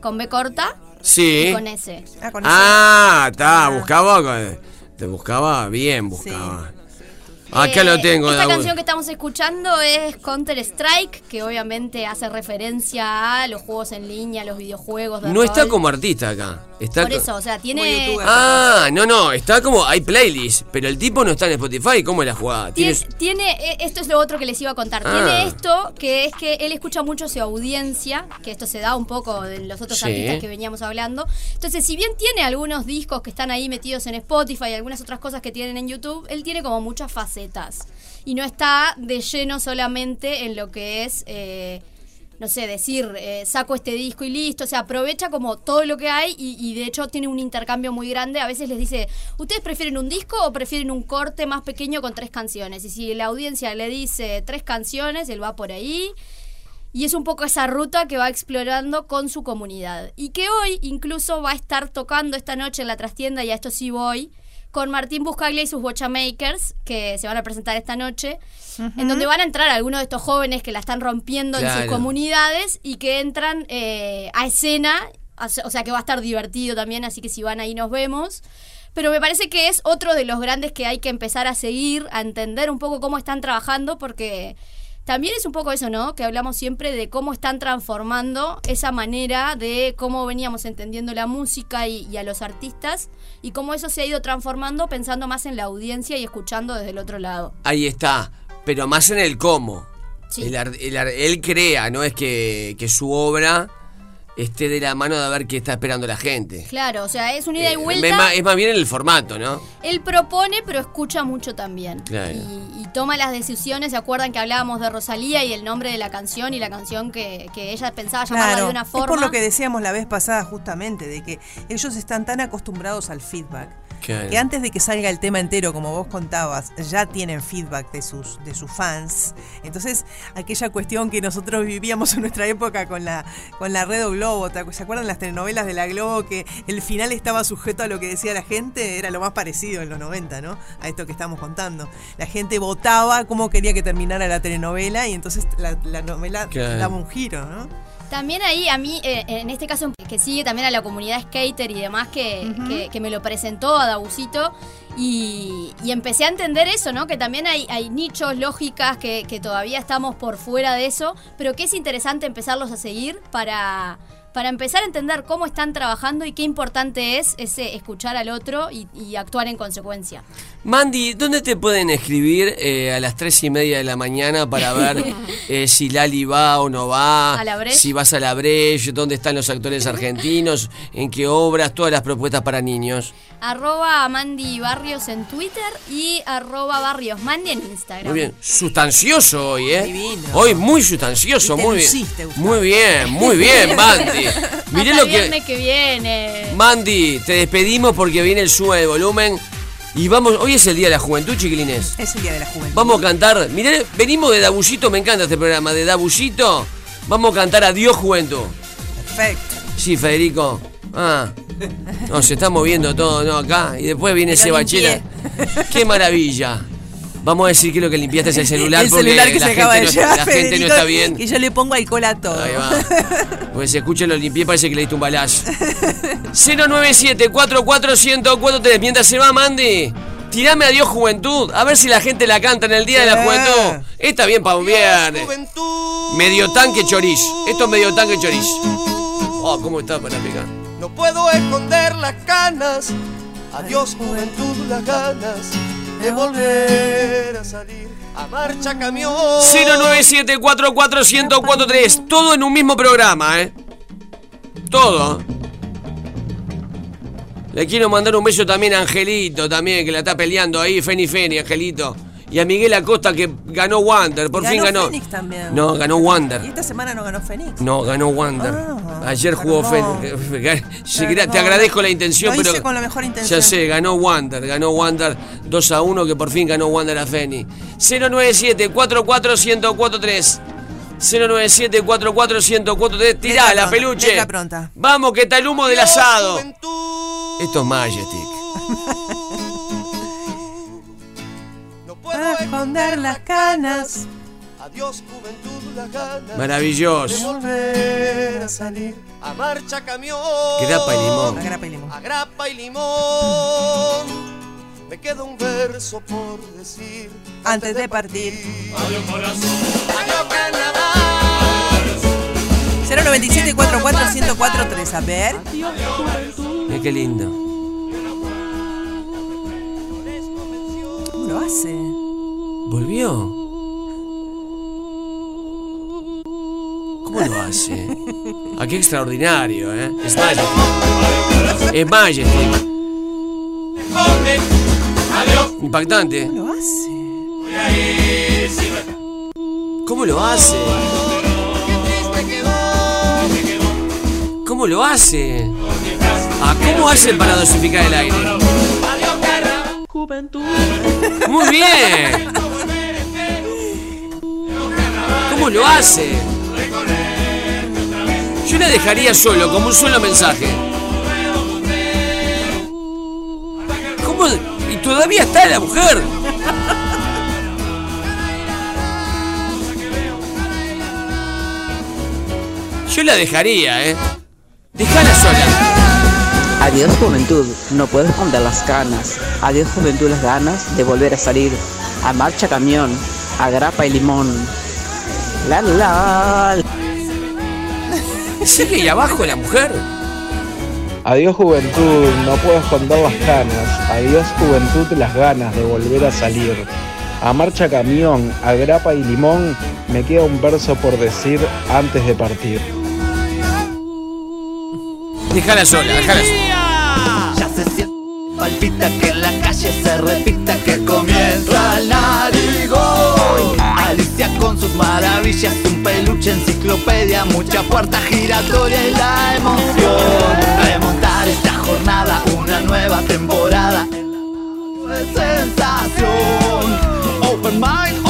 con B corta Sí. y con S. Ah, con Ah, está, buscaba. con- Te buscaba bien, buscaba. Acá Eh, lo tengo, Esta canción que estamos escuchando es Counter Strike, que obviamente hace referencia a los juegos en línea, los videojuegos. De No está como artista acá. Está Por eso, o sea, tiene. Ah, no, no, está como. Hay playlist, pero el tipo no está en Spotify. ¿Cómo es la jugada? Tiene, Tienes- tiene- eh, esto es lo otro que les iba a contar. Ah. Tiene esto, que es que él escucha mucho su audiencia, que esto se da un poco de los otros Sí. artistas que veníamos hablando. Entonces, si bien tiene algunos discos que están ahí metidos en Spotify y algunas otras cosas que tienen en YouTube, él tiene como muchas Y no está de lleno solamente en lo que es... eh, no sé, decir, eh, saco este disco y listo. O sea, aprovecha como todo lo que hay y, y de hecho tiene un intercambio muy grande. A veces les dice, ¿ustedes prefieren un disco o prefieren un corte más pequeño con tres canciones? Y si la audiencia le dice tres canciones, él va por ahí. Y es un poco esa ruta que va explorando con su comunidad. Y que hoy incluso va a estar tocando esta noche en la trastienda, y a esto sí voy, con Martín Buscaglia y sus Bochamakers, que se van a presentar esta noche, en donde van a entrar algunos de estos jóvenes que la están rompiendo en sus comunidades y que entran eh, a escena, o sea que va a estar divertido también, así que si van ahí nos vemos. Pero me parece que es otro de los grandes que hay que empezar a seguir, a entender un poco cómo están trabajando, porque también es un poco eso, ¿no? Que hablamos siempre de cómo están transformando esa manera de cómo veníamos entendiendo la música y, y a los artistas y cómo eso se ha ido transformando pensando más en la audiencia y escuchando desde el otro lado. Ahí está, pero más en el cómo. Sí. El el él crea, no es que, que su obra esté de la mano de ver qué está esperando la gente. Claro, o sea, es una ida y Eh, vuelta. es, más, es más bien el formato, ¿no? Él propone, pero escucha mucho también. Claro. Y, y toma las decisiones. ¿Se acuerdan que hablábamos de Rosalía y el nombre de la canción y la canción que, que ella pensaba llamarla Claro, de una es forma? por lo que decíamos la vez pasada justamente, de que ellos están tan acostumbrados al feedback. Claro. Que antes de que salga el tema entero, como vos contabas, ya tienen feedback de sus, de sus fans. Entonces, aquella cuestión que nosotros vivíamos en nuestra época con la, con la Red o Globo, ¿te acu- ¿se acuerdan las telenovelas de la Globo que el final estaba sujeto a lo que decía la gente? Era lo más parecido en los 90, ¿no? A esto que estamos contando. La gente votaba cómo quería que terminara la telenovela y entonces la, la novela Claro. daba un giro, ¿no? También ahí, a mí, eh, en este caso, que sigue también a la comunidad skater y demás, que, que- que me lo presentó a Dabusito. Y, y empecé a entender eso, ¿no? Que también hay, hay nichos, lógicas, que, que todavía estamos por fuera de eso, pero que es interesante empezarlos a seguir para, para empezar a entender cómo están trabajando y qué importante es ese escuchar al otro y, y actuar en consecuencia. Mandy, ¿dónde te pueden escribir eh, a las tres y media de la mañana para ver eh, si Lali va o no va? ¿A la Breche? Si vas a la Breche, dónde están los actores argentinos, en qué obras, todas las propuestas para niños. Arroba Mandy Barrios en Twitter y arroba Barrios Mandy en Instagram. Muy bien, sustancioso hoy, ¿eh? Divino. Hoy muy sustancioso, Y te muy bien. luciste. Muy bien, muy bien, Mandy. Miré Hasta lo el que. viernes que viene. Mandy, te despedimos porque viene el suma de volumen. Y vamos, hoy es el Día de la Juventud, chiquilines. Es el Día de la Juventud. Vamos a cantar. Mirá, venimos de Dabullito, me encanta este programa, de Dabullito. Vamos a cantar Adiós Juventud. Perfecto. Sí, Federico. Ah. No, se está moviendo todo, ¿no? Acá. Y después viene ese bachela. Qué maravilla. Vamos a decir que lo que limpiaste es el celular el porque celular que la, se gente, acaba de no, llevar, la gente no está bien. Que yo le pongo alcohol a todo. Ahí va. Porque se escucha lo limpié, parece que le diste un balazo. 097-44104 Mientras se va, Mandy. Tirame adiós juventud. A ver si la gente la canta en el Día de la Juventud. Está bien para un viernes. Medio tanque choriz. Esto es medio tanque choriz. Oh, ¿cómo está para picar? No puedo esconder las ganas. Adiós, juventud, las ganas de volver a salir a marcha camión. 097441043. Todo en un mismo programa, ¿eh? Todo. Le quiero mandar un beso también a Angelito, también, que la está peleando ahí, Feni Feni, Angelito. Y a Miguel Acosta, que ganó Wander, por Y fin ganó. Fénix también. No, ganó Y Wander. esta semana no ganó Fénix. No, ganó Wander. Ayer jugó. Fénix. Te agradezco la intención, Lo pero. hice con la mejor intención. Ya sé, ganó Wander, ganó Wander 2 a 1, que por fin ganó Wander a Feni. 097 44 1043 097 44 1043 Tirá la peluche. Vamos, que está el humo del asado. Esto es Majestic. Esconder las canas. Adiós juventud, las ganas de Maravilloso. volver a salir a marcha camión. Grapa y limón. A grapa y limón. A grapa y limón. Me queda un verso por decir. Antes de partir. Adiós corazón. Adiós Canadá. 097 44 1043 A ver. Mira qué lindo. ¿Cómo lo hace? ¿Volvió? ¿Cómo lo hace? Ah, qué extraordinario, ¿eh? Es Majestic. Es Majestic. Impactante. ¿Cómo lo hace? ¿Cómo lo hace? ¿Cómo lo hace? Ah, ¿cómo hace para dosificar el aire? Muy bien. ¿Cómo lo hace? Yo la dejaría solo, como un solo mensaje. ¿Cómo? Y todavía está la mujer. Yo la dejaría, ¿eh? Dejala sola. Adiós juventud, no puedo esconder las canas. Adiós juventud, las ganas de volver a salir. A marcha camión, a grapa y limón. La la. Sigue ahí abajo la mujer. Adiós juventud, no puedo esconder las canas. Adiós juventud, las ganas de volver a salir. A marcha camión, a grapa y limón, me queda un verso por decir antes de partir. Déjala sola, déjala sola. Ya se siente, palpita que en la calle se repita que comienza el narigón. Alicia con sus maravillas, un peluche, enciclopedia, mucha puerta giratoria y la emoción. Remontar esta jornada, una nueva temporada. Es sensación. Open mind,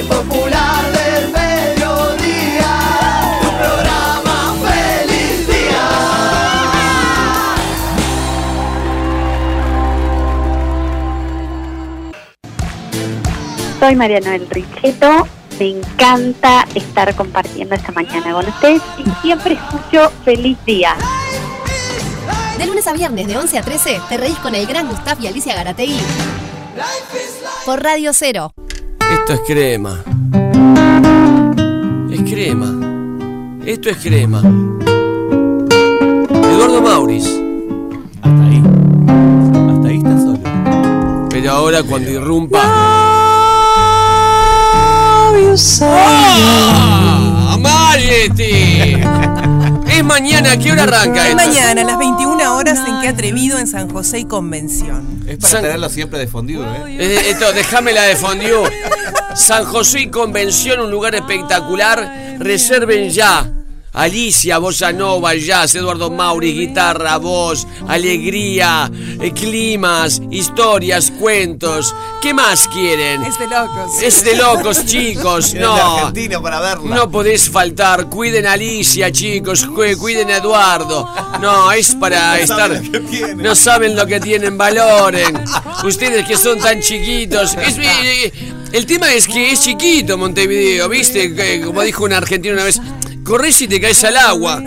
el popular del mediodía. Tu programa feliz día. Soy Mariana del Richeto. Me encanta estar compartiendo esta mañana con ustedes y siempre escucho feliz día. De lunes a viernes de 11 a 13 te reís con el gran Gustav y Alicia Garategui. Por Radio Cero. Esto es crema. Es crema. Esto es crema. Eduardo Mauris. Hasta ahí. Hasta ahí está solo. Pero ahora cuando irrumpa. ¡Ah! ¡Majesty! Es mañana, ¿a qué hora arranca Es esto? mañana, a las 21 horas en que atrevido en San José y Convención. Es para tenerlo siempre de fondido, ¿eh? Eh, Esto, déjame la de Fondiu. San José y Convención, un lugar espectacular. Reserven ya. Alicia, Bossa Nova, Jazz, Eduardo Mauri, guitarra, voz, alegría, eh, climas, historias, cuentos. ¿Qué más quieren? Es de locos. Es de locos, chicos. No. Argentina para verla. No podés faltar. Cuiden a Alicia, chicos. cu- Cuiden a Eduardo. No, es para No estar. saben lo que tienen. No saben lo que tienen, valoren. Ustedes que son tan chiquitos. Es- el tema es que es chiquito Montevideo, ¿viste? Como dijo un argentino una vez. Corres y te caes al agua.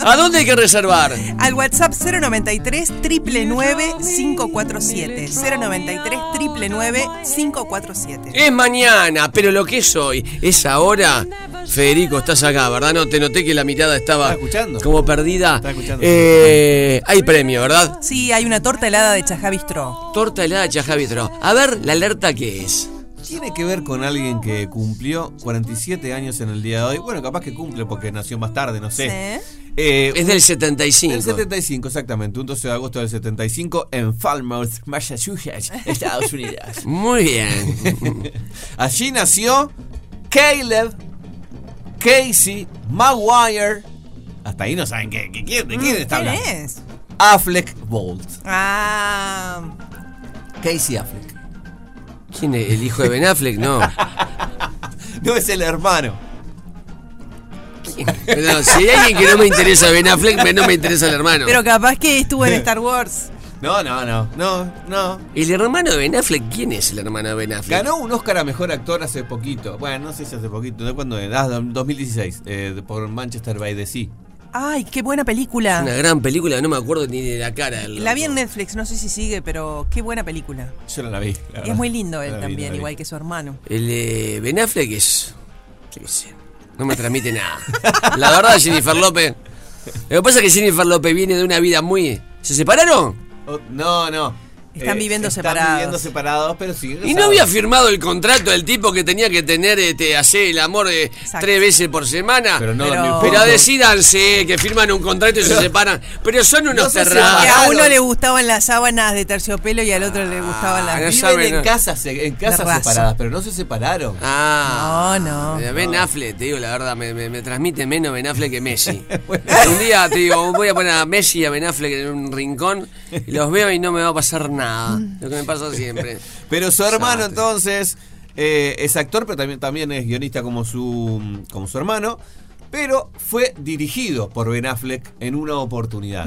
¿A dónde hay que reservar? Al WhatsApp 093 999 547. 093 999 547. Es mañana, pero lo que es hoy es ahora. Federico, estás acá, ¿verdad? No, te noté que la mirada estaba como perdida. escuchando. Eh, hay premio, ¿verdad? Sí, hay una torta helada de Chajá Bistró. Torta helada de Chajavitro. A ver, la alerta que es. Tiene que ver con alguien que cumplió 47 años en el día de hoy. Bueno, capaz que cumple porque nació más tarde, no sé. Eh, Es del 75. Del 75, exactamente. Un 12 de agosto del 75 en Falmouth, Massachusetts, Estados Unidos. Muy bien. Allí nació Caleb Casey Maguire. Hasta ahí no saben qué, qué- quién, de quién está ¿Quién hablando. es? Affleck Bolt. Ah. Casey Affleck. ¿Quién es? ¿El hijo de Ben Affleck? No. No es el hermano. No, si hay alguien que no me interesa Ben Affleck, no me interesa el hermano. Pero capaz que estuvo en Star Wars. No, no, no, no, no. ¿El hermano de Ben Affleck? ¿Quién es el hermano de Ben Affleck? Ganó un Oscar a Mejor Actor hace poquito. Bueno, no sé si hace poquito. ¿De cuándo es? Ah, 2016. eh, por Manchester by the Sea. Ay, qué buena película. Una gran película, no me acuerdo ni de la cara. del La vi en Netflix, no sé si sigue, pero qué buena película. Yo no la vi. la Y verdad. es muy lindo él la también, la vi. igual que su hermano. El de Ben Affleck es. yo qué sé, no me transmite nada. La verdad, Jennifer López. Lo que pasa es que Jennifer López viene de una vida muy. ¿Se separaron? Oh, no, no. Están viviendo están separados. viviendo separados, pero sí. ¿Y no había firmado el contrato del tipo que tenía que tener, este, hacer el amor de tres veces por semana? Pero no Pero- Pero juntos. decídanse que firman un contrato y se separan. Pero son unos No terrados. A uno le gustaban las sábanas de terciopelo y al otro le gustaban las no Viven saben, en casas, en casas separadas, pero no se separaron. Ah, No, no. Eh, Ben Affleck, te digo la verdad, me, me- me transmite menos Ben Affleck que Messi. Un día te digo, voy a poner a Messi y a Ben Affleck en un rincón y los veo y no me va a pasar nada. Lo que me pasa siempre. Pero su hermano entonces eh, es actor, pero también, también es guionista como su, como su hermano. Pero fue dirigido por Ben Affleck en una oportunidad.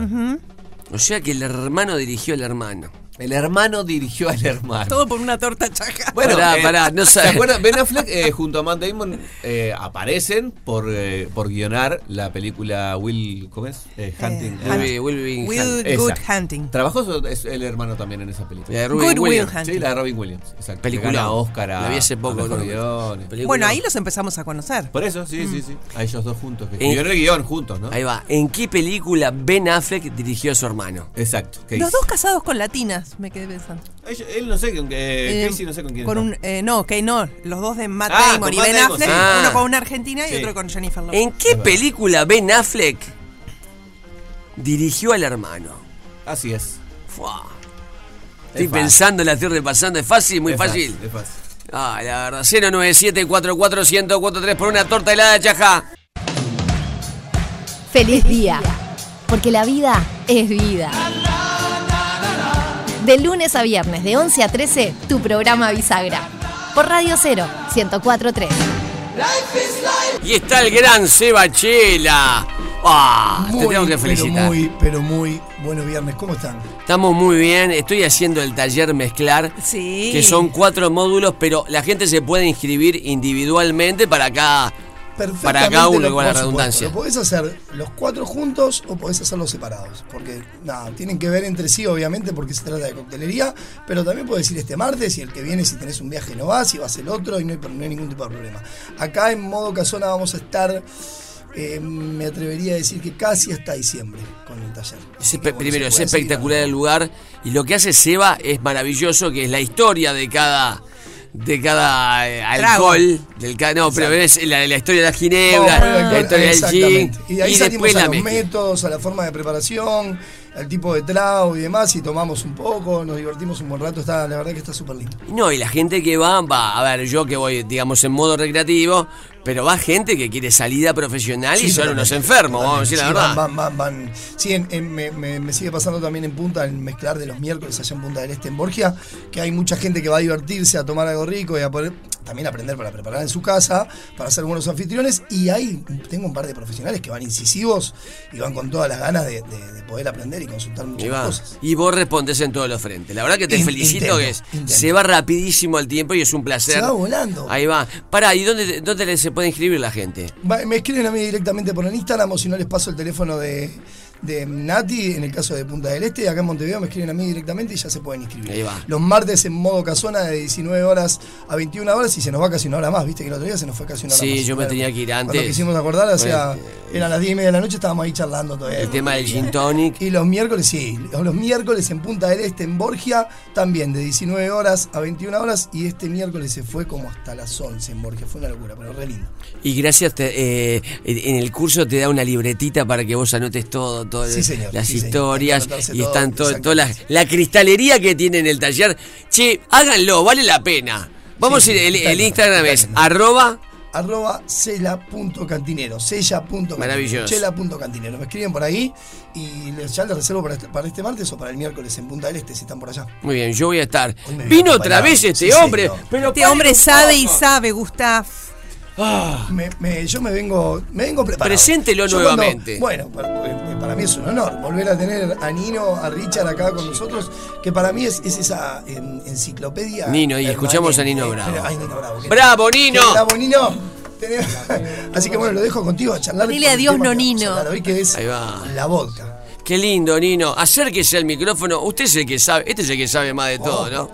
O sea que el hermano dirigió al hermano. El hermano dirigió al hermano. Todo por una torta chaja. Bueno, Pará, eh, pará, no ¿se acuerdan? Ben Affleck eh, junto a Matt Damon eh, aparecen por, eh, por guionar la película Will, ¿cómo es? Eh, Hunting. Hunt- Will- Will Will Hunt. Esa. Good Hunting. Trabajó su- es el hermano también en esa película. La de Robin Good Will. Hunting. Sí, la de Robin Williams. Exacto. Película. Oscar a, La vi hace poco. Bueno, ahí los empezamos a conocer. Por eso, sí, sí, sí. A ellos dos juntos. Que En- el guion juntos, ¿no? Ahí va. ¿En qué película Ben Affleck dirigió a su hermano? Exacto. Los dos casados con latinas, me quedé pensando. Él, él no sé con qué. Eh, Casey no sé con quién. Con un, eh, no, que no, los dos de Matt Ah, Damon y Matt Ben Damon, Affleck, sí. Uno con una argentina y Sí. otro con Jennifer Lopez. ¿En qué película Ben Affleck dirigió al hermano? Así es. Fua. Estoy fácil. pensando, la estoy repasando. ¿Es fácil? Muy Es fácil. Es fácil. Ah, la verdad. 097-44-1043 por una torta helada de chajá. Feliz día. Porque la vida es vida. De lunes a viernes, de 11 a 13, tu programa Bisagra. Por Radio 0, 1043. Y está el gran Seba Chela. Ah, te tengo que pero felicitar. muy, pero muy buenos viernes. ¿Cómo están? Estamos muy bien. Estoy haciendo el taller mezclar. Sí. Que son cuatro módulos, pero la gente se puede inscribir individualmente para cada, para cada uno, lo- con la redundancia. Lo podés hacer los cuatro juntos o podés hacerlos separados. Porque, nada, tienen que ver entre sí, obviamente, porque se trata de coctelería. Pero también podés ir este martes y el que viene, si tenés un viaje, no vas, y vas el otro, y no hay, no hay ningún tipo de problema. Acá en modo casona vamos a estar. eh, me atrevería a decir que casi hasta diciembre con el taller. Es bueno, primero, es espectacular el lugar. Y lo que hace Seba es maravilloso, que es la historia de cada. De cada eh, alcohol, del ca- no, pero es la, la historia de la ginebra, la historia del gin, exactamente. Y de ahí y salimos después a los métodos, a la forma de preparación, al tipo de trago y demás, y tomamos un poco, nos divertimos un buen rato, está, la verdad que está súper lindo. No, y la gente que va, va, a ver, yo que voy, digamos, en modo recreativo, Pero va gente que quiere salida profesional y son unos enfermos, vamos a decir la verdad. Van, van, van. Sí, en- en- me, sigue pasando también en Punta, en mezclar de los miércoles allá en Punta del Este, en Borgia, que hay mucha gente que va a divertirse, a tomar algo rico y a poder también aprender para preparar en su casa, para ser buenos anfitriones. Y ahí tengo un par de profesionales que van incisivos y van con todas las ganas de, de- de poder aprender y consultar muchas Y, cosas. Y vos respondés en todos los frentes. La verdad que te In- felicito intento, que es- intento. se va rapidísimo el tiempo y es un placer. Se va volando. Ahí va. Pará, ¿y dónde, dónde se puede inscribir la gente? Me escriben a mí directamente por el Instagram o si no les paso el teléfono de, de Nati, en el caso de Punta del Este, acá en Montevideo me escriben a mí directamente y ya se pueden inscribir. Ahí va. Los martes en modo casona de 19 horas a 21 horas y se nos va casi una hora más, viste que el otro día se nos fue casi una hora Sí, más. yo me tenía que ir Cuando antes. quisimos acordar, o sea, Bueno, eran las 10 y media de la noche, estábamos ahí charlando todavía. El tema del gin tonic. Y los miércoles, sí, los miércoles en Punta del Este, en Borgia, también de 19 horas a 21 horas y este miércoles se fue como hasta las 11 en Borgia, fue una locura, pero re lindo. Y gracias, te- eh, en el curso te da una libretita para que vos anotes todo, todo Sí, señor, las sí, historias y todo, están todo, toda la, la cristalería que tiene en el taller. Che, háganlo, vale la pena. Vamos Sí, a ir, el, el Instagram es arroba arroba cela.cantinero, sella.cantinero, Maravilloso. chela.cantinero. Me escriben por ahí y les, ya les reservo para este, para este martes o para el miércoles en Punta del Este si están por allá. Muy bien, yo voy a estar. Vino otra vez este Sí, hombre, señor. pero Este hombre sabe y sabe, Gustav. Me- me- yo me vengo, me vengo preparado. Preséntelo Yo cuando- nuevamente. bueno, para, eh, para mí es un honor volver a tener a Nino, a Richard acá con nosotros, que para mí es, es esa en- enciclopedia. Nino, y escuchamos a Nino. Bravo. Ay, Nino Bravo. qué- ¡Bravo, Nino! Bravo, Nino. Así que bueno, lo dejo contigo a charlar. Dile adiós, Nonino. Hoy que es Ahí va. la vodka. Qué lindo, Nino. Acérquese al micrófono. Usted es el que sabe. Este es el que sabe más de todo, ¿no?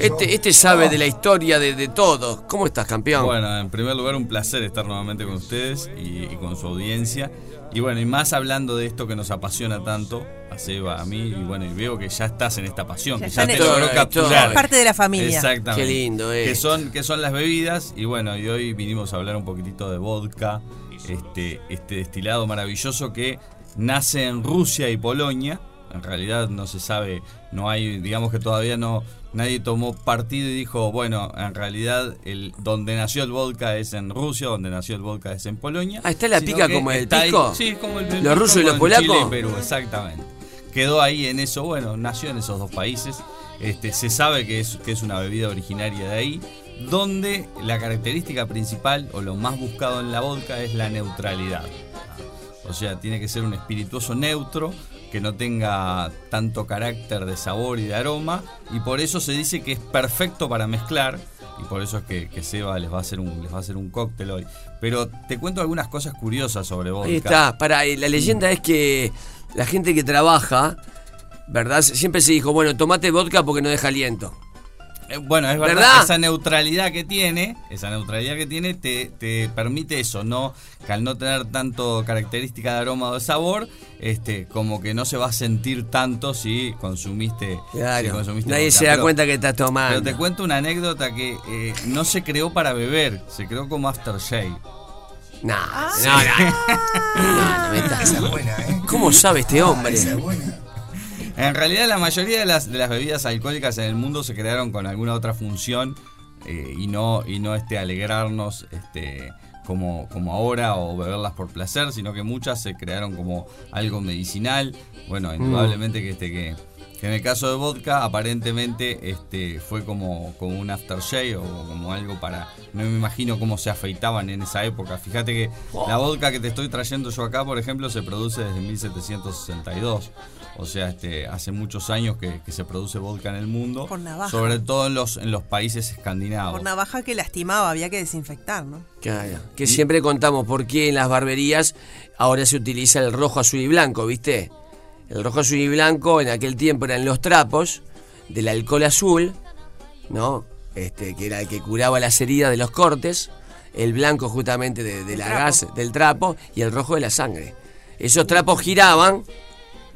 Este, este sabe de la historia de, de todo. ¿Cómo estás, campeón? Bueno, en primer lugar, un placer estar nuevamente con ustedes y, y con su audiencia. Y bueno, y más hablando de esto que nos apasiona tanto, a Seba, a mí, y bueno, y veo que ya estás en esta pasión, Ya que ya te logró capturar. Es parte de la familia. Exactamente. Qué lindo, eh. Que son, que son las bebidas, y bueno, y hoy vinimos a hablar un poquitito de vodka, este, este destilado maravilloso que nace en Rusia y Polonia. En realidad no se sabe, no hay, digamos que todavía no, nadie tomó partido y dijo, bueno, en realidad el, donde nació el vodka es en Rusia, donde nació el vodka es en Polonia. Ah, ¿está la pica como el está ahí- sí, como el, el ¿Los rusos y los polacos? Perú, exactamente. Quedó ahí en eso, bueno, nació en esos dos países. Este, se sabe que es, que es una bebida originaria de ahí, donde la característica principal o lo más buscado en la vodka es la neutralidad. O sea, tiene que ser un espirituoso neutro que no tenga tanto carácter de sabor y de aroma y por eso se dice que es perfecto para mezclar y por eso es que, que Seba les va a hacer un les va a hacer un cóctel hoy. Pero te cuento algunas cosas curiosas sobre vodka. Ahí está. Para, la leyenda es que la gente que trabaja, ¿verdad? Siempre se dijo, bueno, tomate vodka porque no deja aliento. Eh, Bueno, es verdad, ¿Verdad? esa neutralidad que tiene, esa neutralidad que tiene te, te permite eso, no que al no tener tanto característica de aroma o de sabor, este, como que no se va a sentir tanto si consumiste, si Claro. consumiste Nadie se da Pero- cuenta que estás tomando. Pero te cuento una anécdota que eh, no se creó para beber, se creó como aftershave. No, Sí. no, no. No, no me estás- Esa buena, ¿eh? ¿Cómo sabe este hombre? Esa es buena. En realidad la mayoría de las, de las bebidas alcohólicas en el mundo se crearon con alguna otra función eh, y no, y no este, alegrarnos este, como, como ahora o beberlas por placer, sino que muchas se crearon como algo medicinal. Bueno, indudablemente que, este, que, que en el caso de vodka aparentemente este, fue como, como un aftershave o como algo para... No me imagino cómo se afeitaban en esa época. Fíjate que la vodka que te estoy trayendo yo acá, por ejemplo, se produce desde 1762. O sea, este, hace muchos años que, que se produce vodka en el mundo. Por navaja. Sobre todo en los, en los países escandinavos. Por navaja que lastimaba, había que desinfectar, ¿no? Claro, que siempre contamos por qué en las barberías ahora se utiliza el rojo, azul y blanco, ¿viste? El rojo, azul y blanco en aquel tiempo eran los trapos del alcohol azul, ¿no? Este, que era el que curaba las heridas de los cortes, el blanco justamente de, de la trapo. gas, del trapo, y el rojo de la sangre. Esos trapos giraban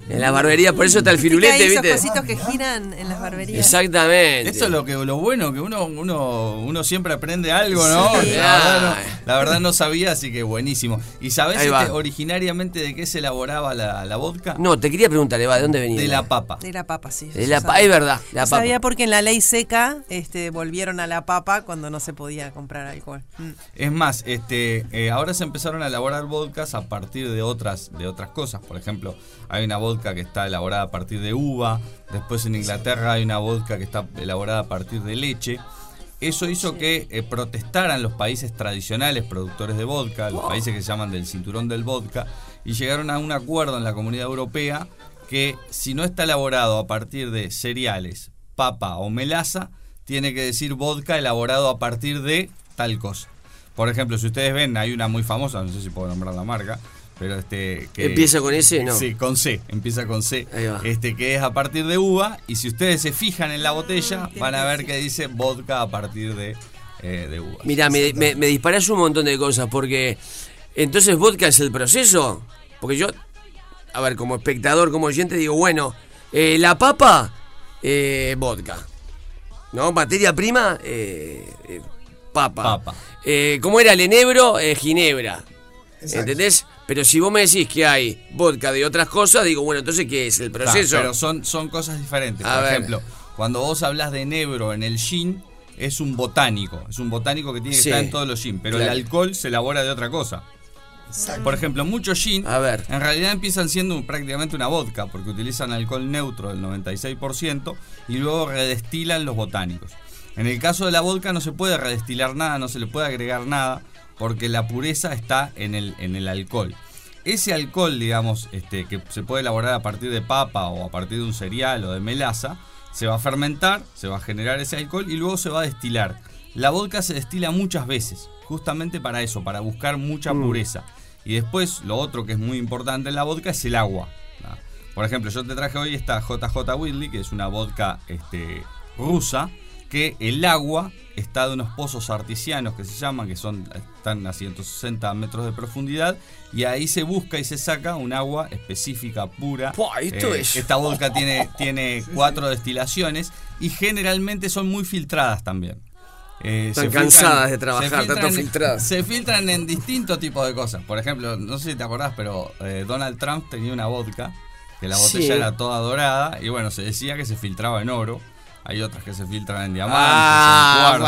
En la barbería, por eso está el Viste firulete, hay esos ¿viste? cositos que giran en las barberías. Exactamente. Eso es lo que lo bueno, que uno, uno, uno siempre aprende algo, ¿no? Sí. La, verdad no la verdad no sabía, así que buenísimo. ¿Y sabés este, originariamente de qué se elaboraba la, la vodka? No, te quería preguntar, Eva, ¿de dónde venía? De la papa. De la papa, sí. De la sabía. pa- es verdad, la papa. sabía porque en la ley seca este, volvieron a la papa cuando no se podía comprar alcohol. Mm. Es más, este, eh, ahora se empezaron a elaborar vodkas a partir de otras, de otras cosas. Por ejemplo, hay una vodka que está elaborada a partir de uva. Después en Inglaterra hay una vodka que está elaborada a partir de leche. Eso hizo que eh, protestaran los países tradicionales productores de vodka, los países que se llaman del cinturón del vodka, y llegaron a un acuerdo en la comunidad europea que si no está elaborado a partir de cereales, papa o melaza, tiene que decir vodka elaborado a partir de tal cosa. Por ejemplo, si ustedes ven, hay una muy famosa, no sé si puedo nombrar la marca, pero este que ¿Empieza con S? No. Sí, con C, empieza con C. Este que es a partir de uva y si ustedes se fijan en la botella van a ver que dice vodka a partir de, eh, de uva. Mira, me, me, me disparás un montón de cosas porque entonces vodka es el proceso. Porque yo, a ver, como espectador, como oyente, digo, bueno, eh, la papa, eh, vodka. ¿No? Materia prima, eh, eh, papa. Papa. Eh, ¿Cómo era el enebro? Eh, ginebra. ¿Entendés? Pero si vos me decís que hay vodka de otras cosas, digo, bueno, entonces, ¿qué es el proceso? Claro, pero son, son cosas diferentes. A Por ver. ejemplo, cuando vos hablas de enebro en el gin, es un botánico. Es un botánico que tiene que Sí. estar en todos los gin. Pero Claro. el alcohol se elabora de otra cosa. Por ejemplo, muchos gin en realidad empiezan siendo un- prácticamente una vodka porque utilizan alcohol neutro del 96% y luego redestilan los botánicos. En el caso de la vodka no se puede redestilar nada, no se le puede agregar nada porque la pureza está en el, en el alcohol. Ese alcohol, digamos, este, que se puede elaborar a partir de papa o a partir de un cereal o de melaza, se va a fermentar, se va a generar ese alcohol y luego se va a destilar. La vodka se destila muchas veces, justamente para eso, para buscar mucha Mm. pureza. Y después, lo otro que es muy importante en la vodka es el agua. Por ejemplo, yo te traje hoy esta JJ Whitley, que es una vodka este, rusa, que el agua está de unos pozos artesianos que se llaman, que son están a 160 metros de profundidad, y ahí se busca y se saca un agua específica, pura. esto Eh, es- Esta vodka tiene, tiene cuatro destilaciones y generalmente son muy filtradas también. Eh, Están se cansadas de trabajar, tanto filtradas. Se filtran en distintos tipos de cosas. Por ejemplo, no sé si te acordás, pero eh, Donald Trump tenía una vodka, que la botella Sí. era toda dorada, y bueno, se decía que se filtraba en oro. Hay otras que se filtran en diamantes, Ah, en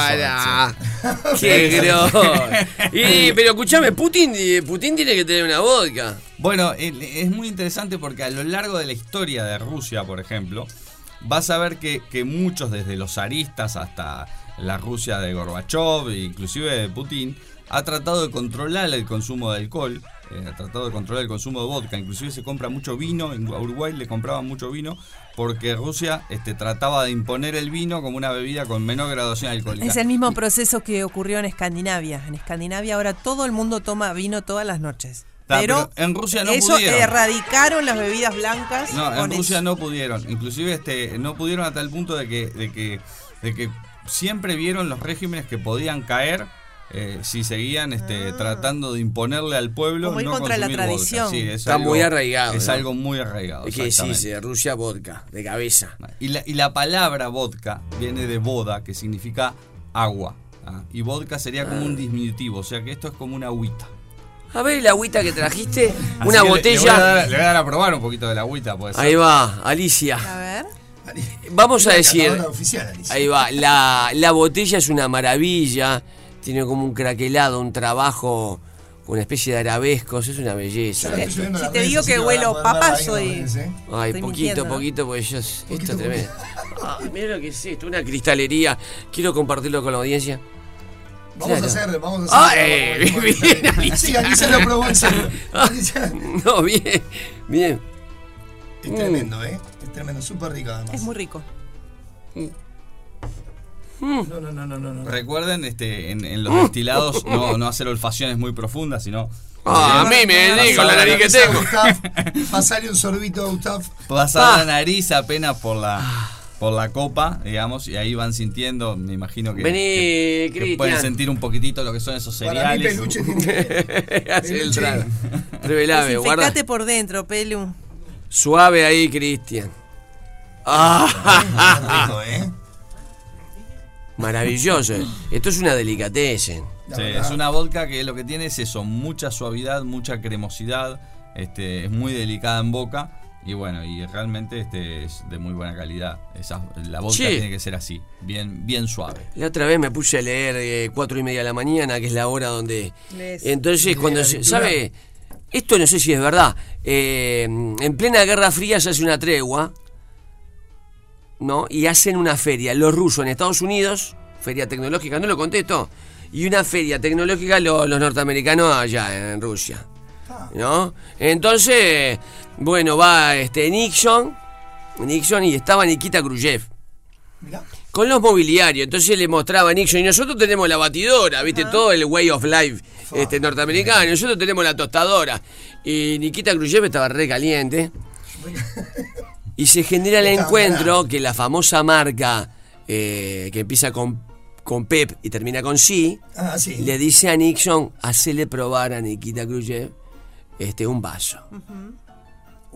cuarzo. Qué gros. Y, pero escuchame, Putin, eh, Putin tiene que tener una vodka. Bueno, es muy interesante porque a lo largo de la historia de Rusia, por ejemplo, vas a ver que, que muchos, desde los zaristas hasta la Rusia de Gorbachev, inclusive de Putin, ha tratado de controlar el consumo de alcohol, eh, ha tratado de controlar el consumo de vodka, inclusive se compra mucho vino, en Uruguay le compraban mucho vino porque Rusia este, trataba de imponer el vino como una bebida con menor graduación alcohólica. Es el mismo proceso que ocurrió en Escandinavia. En Escandinavia ahora todo el mundo toma vino todas las noches. Pero, pero en Rusia no eso pudieron. erradicaron las bebidas blancas. No, en Rusia eso. no pudieron. Inclusive este, no pudieron a tal punto de que, de que, de que siempre vieron los regímenes que podían caer eh, si seguían este, tratando de imponerle al pueblo. Ah. Como ir no contra la tradición. Sí, es Está algo- muy arraigado. Es ¿no? algo muy arraigado. Es que sí, se Rusia vodka, de cabeza. Y la, y la palabra vodka viene de boda, que significa agua. ¿ah? Y vodka sería como Ah. un diminutivo, o sea que esto es como una agüita. A ver la agüita que trajiste, una que botella. Le, voy a dar, le voy a dar a probar un poquito de la agüita, puede ser. Ahí va, Alicia. A ver. Vamos a decir. oficial, Alicia. Ahí va, la, la botella es una maravilla. Tiene como un craquelado, un trabajo una especie de arabescos. Es una belleza. Si te redes, digo que huelo ahí, soy- parece. Ay, Estoy poquito, poquito, porque yo. Esto es tremendo. Ah, mira lo que es esto, una cristalería. Quiero compartirlo con la audiencia. Vamos Claro. a hacer, vamos a Ah, hacer. eh, bien. Sí, Alicia lo probó en serio. Ah, No, bien, bien. Es tremendo, ¿eh? Es tremendo, súper rico además. Es muy rico. No, no, no, no, no. no. Recuerden este, en, en los destilados no, no hacer olfaciones muy profundas, sino. Ah, a mí me digo la nariz que tengo. Pasale un sorbito a Gustav. Pasar Ah. la nariz apenas por la por la copa, digamos, y ahí van sintiendo, me imagino que, Vení, que- pueden sentir un poquitito lo que son esos Para mí, cereales. peluche tiene que. Hace el Peluche. trago. Revelame, guarda. Por dentro, Pelu. Suave ahí, Cristian. Ah, Rico, ¿eh? Maravilloso. Esto es una delicatessen. Sí, es una vodka que lo que tiene es eso, mucha suavidad, mucha cremosidad, este, es muy delicada en boca y bueno, y realmente este es de muy buena calidad. Esa, la vodka Sí. tiene que ser así, bien, bien suave. La otra vez me puse a leer eh, cuatro y media de la mañana, que es la hora donde... Entonces, cuando se... ¿Sabe? Esto no sé si es verdad. eh, en plena Guerra Fría se hace una tregua, ¿no? Y hacen una feria, los rusos en Estados Unidos, feria tecnológica, no lo contesto, y una feria tecnológica lo- los norteamericanos allá en Rusia. ¿No? Entonces, bueno, va este Nixon, Nixon y estaba Nikita Khrushchev. Con los mobiliarios, entonces le mostraba a Nixon, y nosotros tenemos la batidora, viste, todo el way of life este, norteamericano, y nosotros tenemos la tostadora. Y Nikita Khrushchev estaba re caliente. Y se genera el encuentro que la famosa marca eh, que empieza con, con Pep y termina con sí, Ah, sí. le dice a Nixon, hacele probar a Nikita Khrushchev este, un vaso.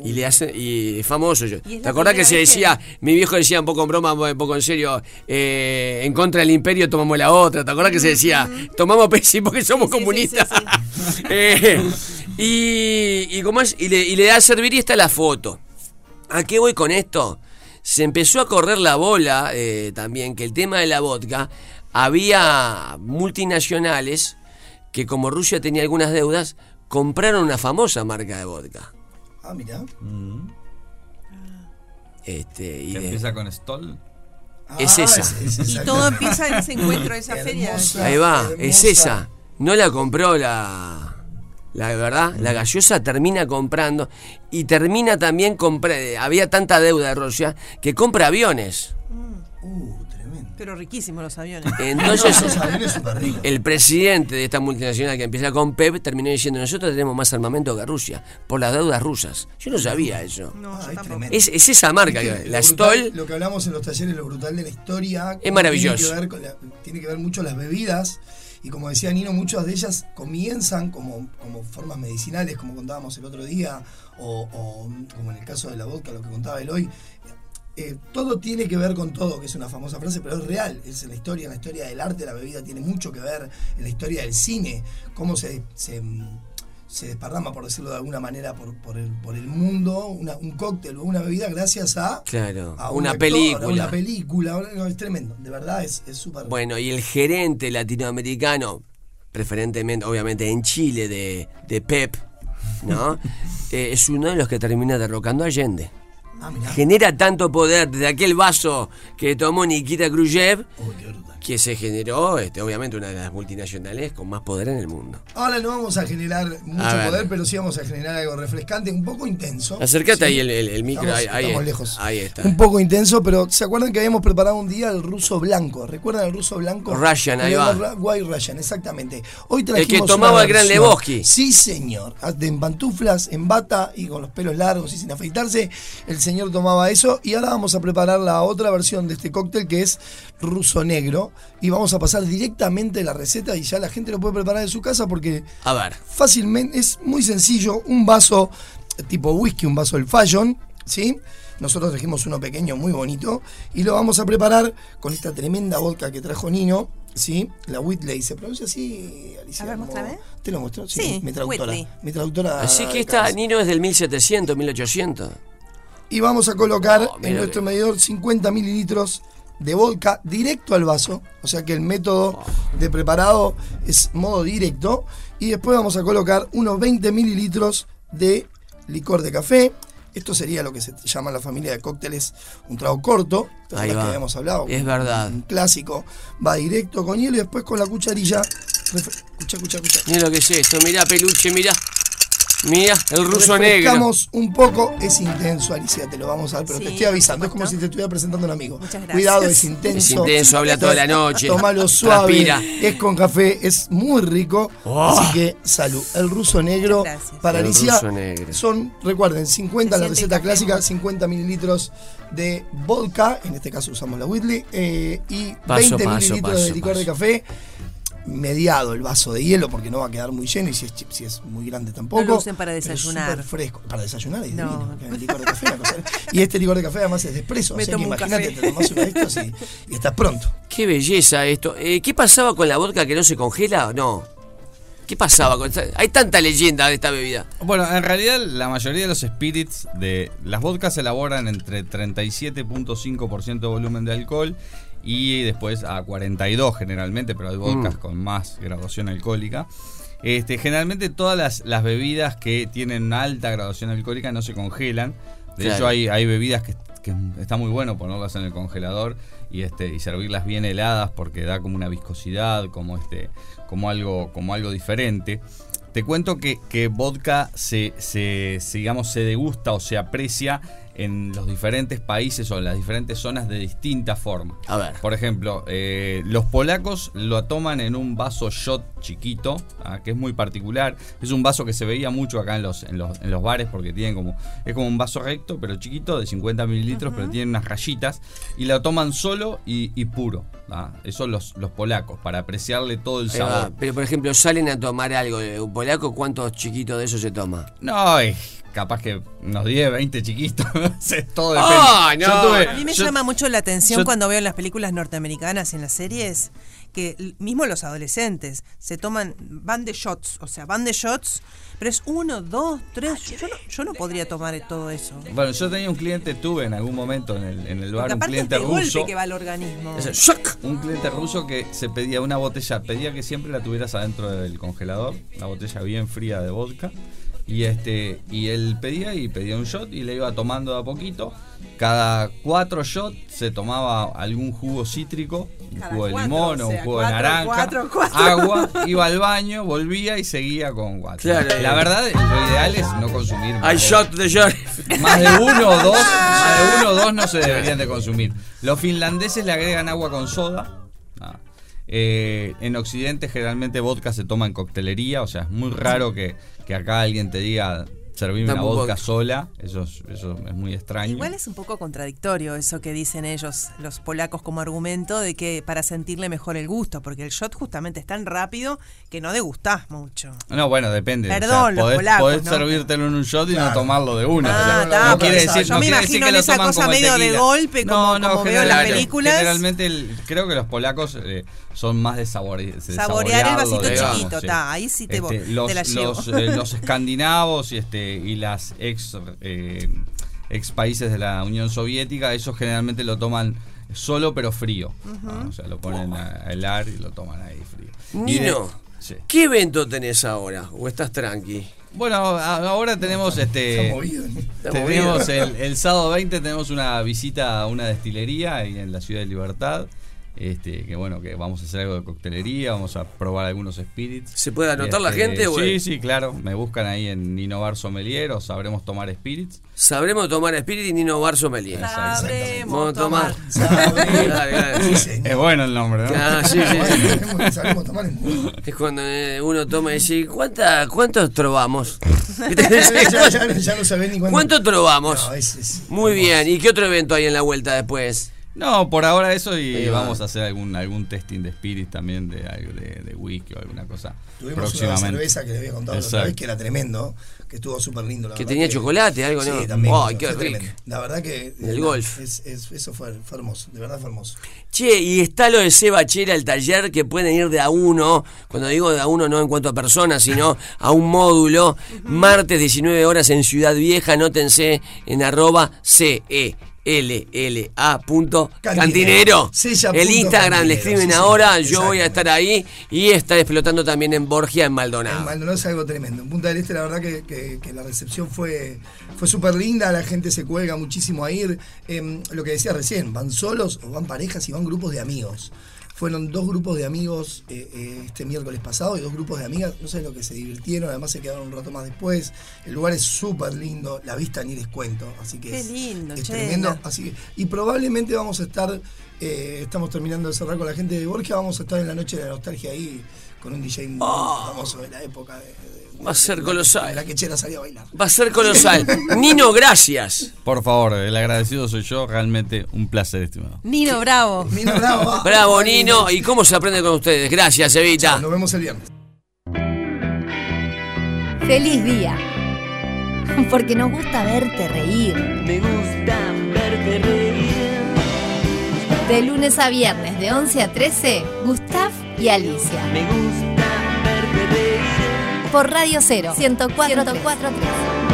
Y le hace, y es famoso. yo- ¿Te acordás que se que- decía, mi viejo decía un poco en broma, un poco en serio, eh, en contra del imperio tomamos la otra? ¿Te acordás que se decía, tomamos Pepsi porque somos comunistas? Eh, y, y, ¿cómo es? Y, le, y le da a servir y está la foto. ¿A qué voy con esto? Se empezó a correr la bola eh, también que el tema de la vodka, había multinacionales que como Rusia tenía algunas deudas, compraron una famosa marca de vodka. Ah, mira. Este, y ¿Que de- empieza con Stoll? es Ah, esa. es- es esa. Y todo empieza en ese encuentro, esa feria. Ahí va, es esa. No la compró la. La verdad, la gaseosa termina comprando y termina también compra, había tanta deuda de Rusia que compra aviones. Pero riquísimos los aviones. Entonces, Los aviones súper ricos. el presidente de esta multinacional que empieza con PEP terminó diciendo: Nosotros tenemos más armamento que Rusia por las deudas rusas. Yo no sabía eso. No, Ah, es tremendo. Es, es esa marca, Viste, la lo brutal- Stoll. Lo que hablamos en los talleres, lo brutal de la historia. Es maravilloso. Tiene que, ver con la- tiene que ver mucho las bebidas. Y como decía Nino, muchas de ellas comienzan como, como formas medicinales, como contábamos el otro día, o, como en el caso de la vodka, lo que contaba Eloy. Eh, todo tiene que ver con todo, que es una famosa frase, pero es real. Es en la historia, en la historia del arte, la bebida tiene mucho que ver, en la historia del cine, cómo se, se desparrama, por decirlo de alguna manera, por, por, el, por el mundo, una- un cóctel o una bebida gracias a, Claro, a un una actor, a película. Una película, es tremendo, de verdad es es súper... Bueno, y el gerente latinoamericano, preferentemente, obviamente en Chile, de, de Pep, ¿no? Eh, es uno de los que termina derrocando a Allende. Ah. Genera tanto poder desde aquel vaso que tomó Nikita Khrushchev que se generó, este, obviamente, una de las multinacionales con más poder en el mundo. Ahora no vamos a generar mucho A ver. poder, pero sí vamos a generar algo refrescante, un poco intenso. Acércate Sí. ahí el, el- el micro, Estamos- ahí, estamos es- lejos. ahí está. Un poco intenso, pero ¿se acuerdan que habíamos preparado un día el ruso blanco? ¿Recuerdan el ruso blanco? Russian, ahí El va. White Russian, exactamente. Hoy El trajimos que una tomaba el Gran. Lebowski. Sí, señor. De en pantuflas, en bata y con los pelos largos y sin afeitarse. El señor tomaba eso. Y ahora vamos a preparar la otra versión de este cóctel que es ruso negro. Y vamos a pasar directamente la receta y ya la gente lo puede preparar en su casa porque A ver. fácilmente, es muy sencillo, un vaso tipo whisky, un vaso del Fashion, ¿sí? Nosotros trajimos uno pequeño muy bonito y lo vamos a preparar con esta tremenda vodka que trajo Nino, ¿sí? La Whitley, ¿se pronuncia así, Alicia? A ver, muéstrame. ¿Te lo muestro? Sí, mi traductora. Whitley. Mi traductora. Así que esta. Nino es del 1700, 1800. Y vamos a colocar Oh, en nuestro medidor 50 mililitros de vodka directo al vaso. O sea que el método de preparado es modo directo. Y después vamos a colocar unos 20 mililitros de licor de café. Esto sería lo que se llama en la familia de cócteles un trago corto. ¿Te Ahí acuerdas va. que habíamos hablado? Es verdad. Un clásico. Va directo con hielo y después con la cucharilla. Escucha, escucha, escucha. Mira lo que es esto, mira peluche, mira. Mira, el ruso negro. Un poco, es intenso, Alicia, te lo vamos a dar, pero Sí, te estoy avisando, es como si te estuviera presentando a un amigo. gracias. Cuidado, es intenso. Es intenso, habla toda la noche. Tómalo suave, Transpira. es con café, es muy rico. Oh. Así que salud. El ruso negro para El Alicia ruso negro. son, recuerden, 50 Se la receta clásica, ¿no? 50 mililitros de vodka, en este caso usamos la Whitley, eh, y Paso, 20 paso, mililitros paso, de licor de café. Mediado el vaso de hielo porque no va a quedar muy lleno y si es, chi- si es muy grande tampoco. No lo usen para es desayunar. fresco. Para desayunar es No. divino, que el licor de café, una cosa- Y este licor de café además es de espresso. Así que imagínate, café. te tomás uno de estos y, y estás pronto. Qué belleza esto. Eh, ¿Qué pasaba con la vodka que no se congela? No. ¿Qué pasaba con esta? Hay tanta leyenda de esta bebida. Bueno, en realidad la mayoría de los spirits de las vodkas se elaboran entre 37.5% de volumen de alcohol y después a 42 generalmente, pero hay vodkas Mm. con más graduación alcohólica. Este, generalmente todas las, las bebidas que tienen una alta graduación alcohólica no se congelan. De Claro. hecho, hay, hay bebidas que, que está muy bueno ponerlas en el congelador y este y servirlas bien heladas porque da como una viscosidad, como este, como algo, como algo diferente. Te cuento que, que vodka se, se, se, digamos, se degusta o se aprecia en los diferentes países o en las diferentes zonas de distinta forma. A ver. Por ejemplo, eh, los polacos lo toman en un vaso shot chiquito, ah, que es muy particular. Es un vaso que se veía mucho acá en los, en los, en los bares porque tienen como. Es como un vaso recto, pero chiquito, de 50 mililitros, pero tiene unas rayitas. Y lo toman solo y, y puro. ah. Eso los, los polacos, para apreciarle todo el sabor. Pero por ejemplo, salen a tomar algo de un polaco, ¿cuántos chiquitos de eso se toma? No, eh, capaz que unos 10, 20 chiquitos. todo depende. Tuve- A mí me yo- llama mucho la atención yo- cuando veo en las películas norteamericanas y en las series que mismo los adolescentes se toman, van de shots, o sea, van de shots, pero es uno, dos, tres. Yo no, yo no podría tomar todo eso. Bueno, yo tenía un cliente, tuve en algún momento en el, en el bar un es cliente golpe ruso. que va al organismo. Ese shock. Un cliente ruso que se pedía una botella, pedía que siempre la tuvieras adentro del congelador, una botella bien fría de vodka. Y este y él pedía y pedía un shot y le iba tomando de a poquito. Cada cuatro shots se tomaba algún jugo cítrico, un Cada jugo de cuatro, limón o un jugo de naranja, cuatro, cuatro. agua, iba al baño, volvía y seguía con cuatro. Claro. La verdad, lo ideal es no consumir más Hay de- shot de sheriff. más de uno o dos, más de uno o dos no se deberían de consumir. Los finlandeses le agregan agua con soda. Eh, en Occidente generalmente vodka se toma en coctelería, o sea, es muy raro que, que acá alguien te diga servime una vodka vodka. sola, eso es, eso es muy extraño. Igual es un poco contradictorio eso que dicen ellos, los polacos, como argumento de que para sentirle mejor el gusto, porque el shot justamente es tan rápido que no degustás mucho. No, bueno, depende. Perdón, los podés, polacos, podés ¿no? servírtelo en un shot y no Claro. tomarlo de una. Ah, O sea, está, no por quiere eso. decir, Yo no me imagino decir que en lo esa cosa medio de golpe, como- como veo en las películas. Generalmente el- creo que los polacos eh, son más de, sabore- de Saborear el vasito digamos, chiquito, sí. ta, ahí sí te, Este, los, te la llevo. los, eh, los escandinavos y, este, y las ex, eh, ex países de la Unión Soviética, esos generalmente lo toman solo pero frío. ¿no? O sea, lo ponen a helar y lo toman ahí frío. Nino, sí. ¿qué evento tenés ahora? ¿O estás tranqui? Bueno, ahora tenemos este. Está movido, ¿no? Está tenemos movido. el, el sábado 20 tenemos una visita a una destilería ahí en la ciudad de Libertad. Este, que bueno, que vamos a hacer algo de coctelería, vamos a probar algunos spirits. ¿Se puede anotar la Este, gente, güey? Sí, sí, claro. Me buscan ahí en Nino Bar Sommelier o sabremos tomar spirits. Sabremos tomar Spirit y Nino Bar Sommelier. Sabremos tomar. dale. Es bueno el nombre, ¿no? Ah, sí, sí, sabemos tomar Es cuando eh, uno toma y dice, ¿cuánta, ¿cuántos trovamos? ya, ya- ya no sabés ni cuándo. ¿Cuánto trovamos? No, es- es- Muy bien. ¿Y qué otro evento hay en la vuelta después? No, por ahora eso y Ahí va. vamos a hacer algún algún testing de spirits también de algo de, de whisky o alguna cosa Tuvimos una cerveza que le había contado la otra vez que era tremendo, que estuvo súper lindo. La Que verdad tenía chocolate, algo, sí, ¿no? también. Ay, fue qué rico. tremendo. La verdad que. El golf. es- es- eso fue, fue hermoso, de verdad fue hermoso. Che, y está lo de Seba Chera, el taller, que pueden ir de a uno, cuando digo de a uno no en cuanto a personas, sino a un módulo, martes 19 horas en Ciudad Vieja, anótense en arroba CE. LLA punto cantinero. Sella El Instagram le escriben sí, sí, ahora, yo voy a estar ahí y está explotando también en Borgia, en En Maldonado. Maldonado es algo tremendo. En Punta del Este, la verdad que, que- que la recepción fue, fue súper linda. La gente se cuelga muchísimo a ir. Em, lo que decía recién, van solos o van parejas y van grupos de amigos. Fueron dos grupos de amigos eh, eh, este miércoles pasado y dos grupos de amigas. No sé lo que se divirtieron. Además, se quedaron un rato más después. El lugar es súper lindo. La vista ni les cuento. Así que Qué es, lindo, es che. tremendo. Así que, y probablemente vamos a estar Eh, estamos terminando de cerrar con la gente de Borgia. Vamos a estar en la noche de la nostalgia ahí con un DJ muy famoso de la época. De, de- Va a ser de colosal. la quechera salía a bailar. Va a ser colosal. Nino, gracias. Por favor, el agradecido soy yo. Realmente un placer, estimado. Nino, bravo. Nino, bravo. Bravo, Nino. ¿Y cómo se aprende con ustedes? Gracias, Evita. Nos vemos el viernes. Feliz día. Porque nos gusta verte reír. Me gusta verte reír. De lunes a viernes, de 11 a 13, Gustav y Alicia. Me gusta verte reír. Por Radio 0, 104.3.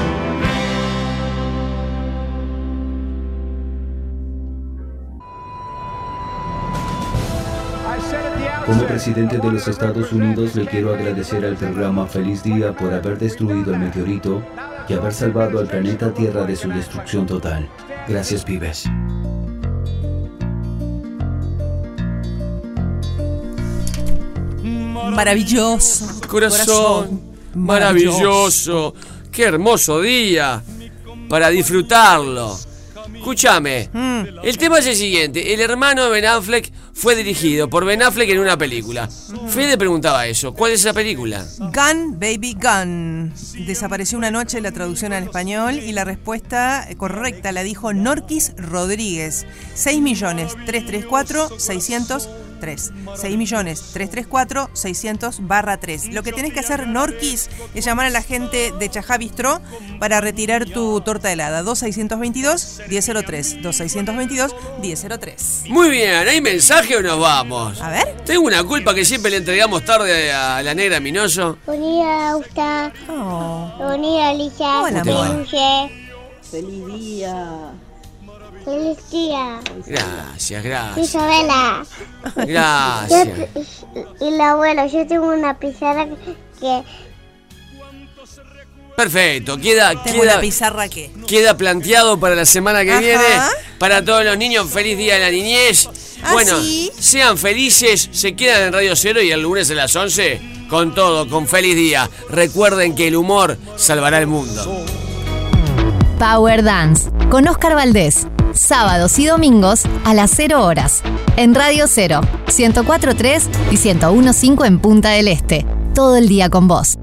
Como presidente de los Estados Unidos le quiero agradecer al programa Feliz Día por haber destruido el meteorito y haber salvado al planeta Tierra de su destrucción total. Gracias, pibes. Maravilloso. Corazón, maravilloso. Qué hermoso día para disfrutarlo. Escúchame, el tema es el siguiente. El hermano de Ben Affleck fue dirigido por Ben Affleck en una película. Fede preguntaba eso. ¿Cuál es esa película? Gun, baby, gun. Desapareció una noche la traducción al español y la respuesta correcta la dijo Norquis Rodríguez. 6 millones 334 603. 6 millones 334 600 barra 3. Lo que tienes que hacer, Norquis, es llamar a la gente de Chajá Bistró para retirar tu torta helada. 2622 1003. 2622 1003. Muy bien, ¿hay mensaje o nos vamos? A ver. Tengo una culpa que siempre le entregamos tarde a la negra Minoso. Bonita, Gusta. Bonita, Alicia. Hola. Feliz día. Feliz día. Gracias, gracias. Isabela. Gracias. Yo y la abuela, yo tengo una pizarra que Perfecto, queda, Tengo queda, una pizarra que. queda planteado para la semana que Ajá. viene. Para todos los niños, feliz día de la niñez. Ah, bueno, ¿sí? sean felices, se quedan en Radio Cero y el lunes a las 11 con todo, con feliz día. Recuerden que el humor salvará el mundo. Power Dance con Oscar Valdés. Sábados y domingos a las 0 horas. En Radio 0, 104.3 y 101.5 en Punta del Este. Todo el día con vos.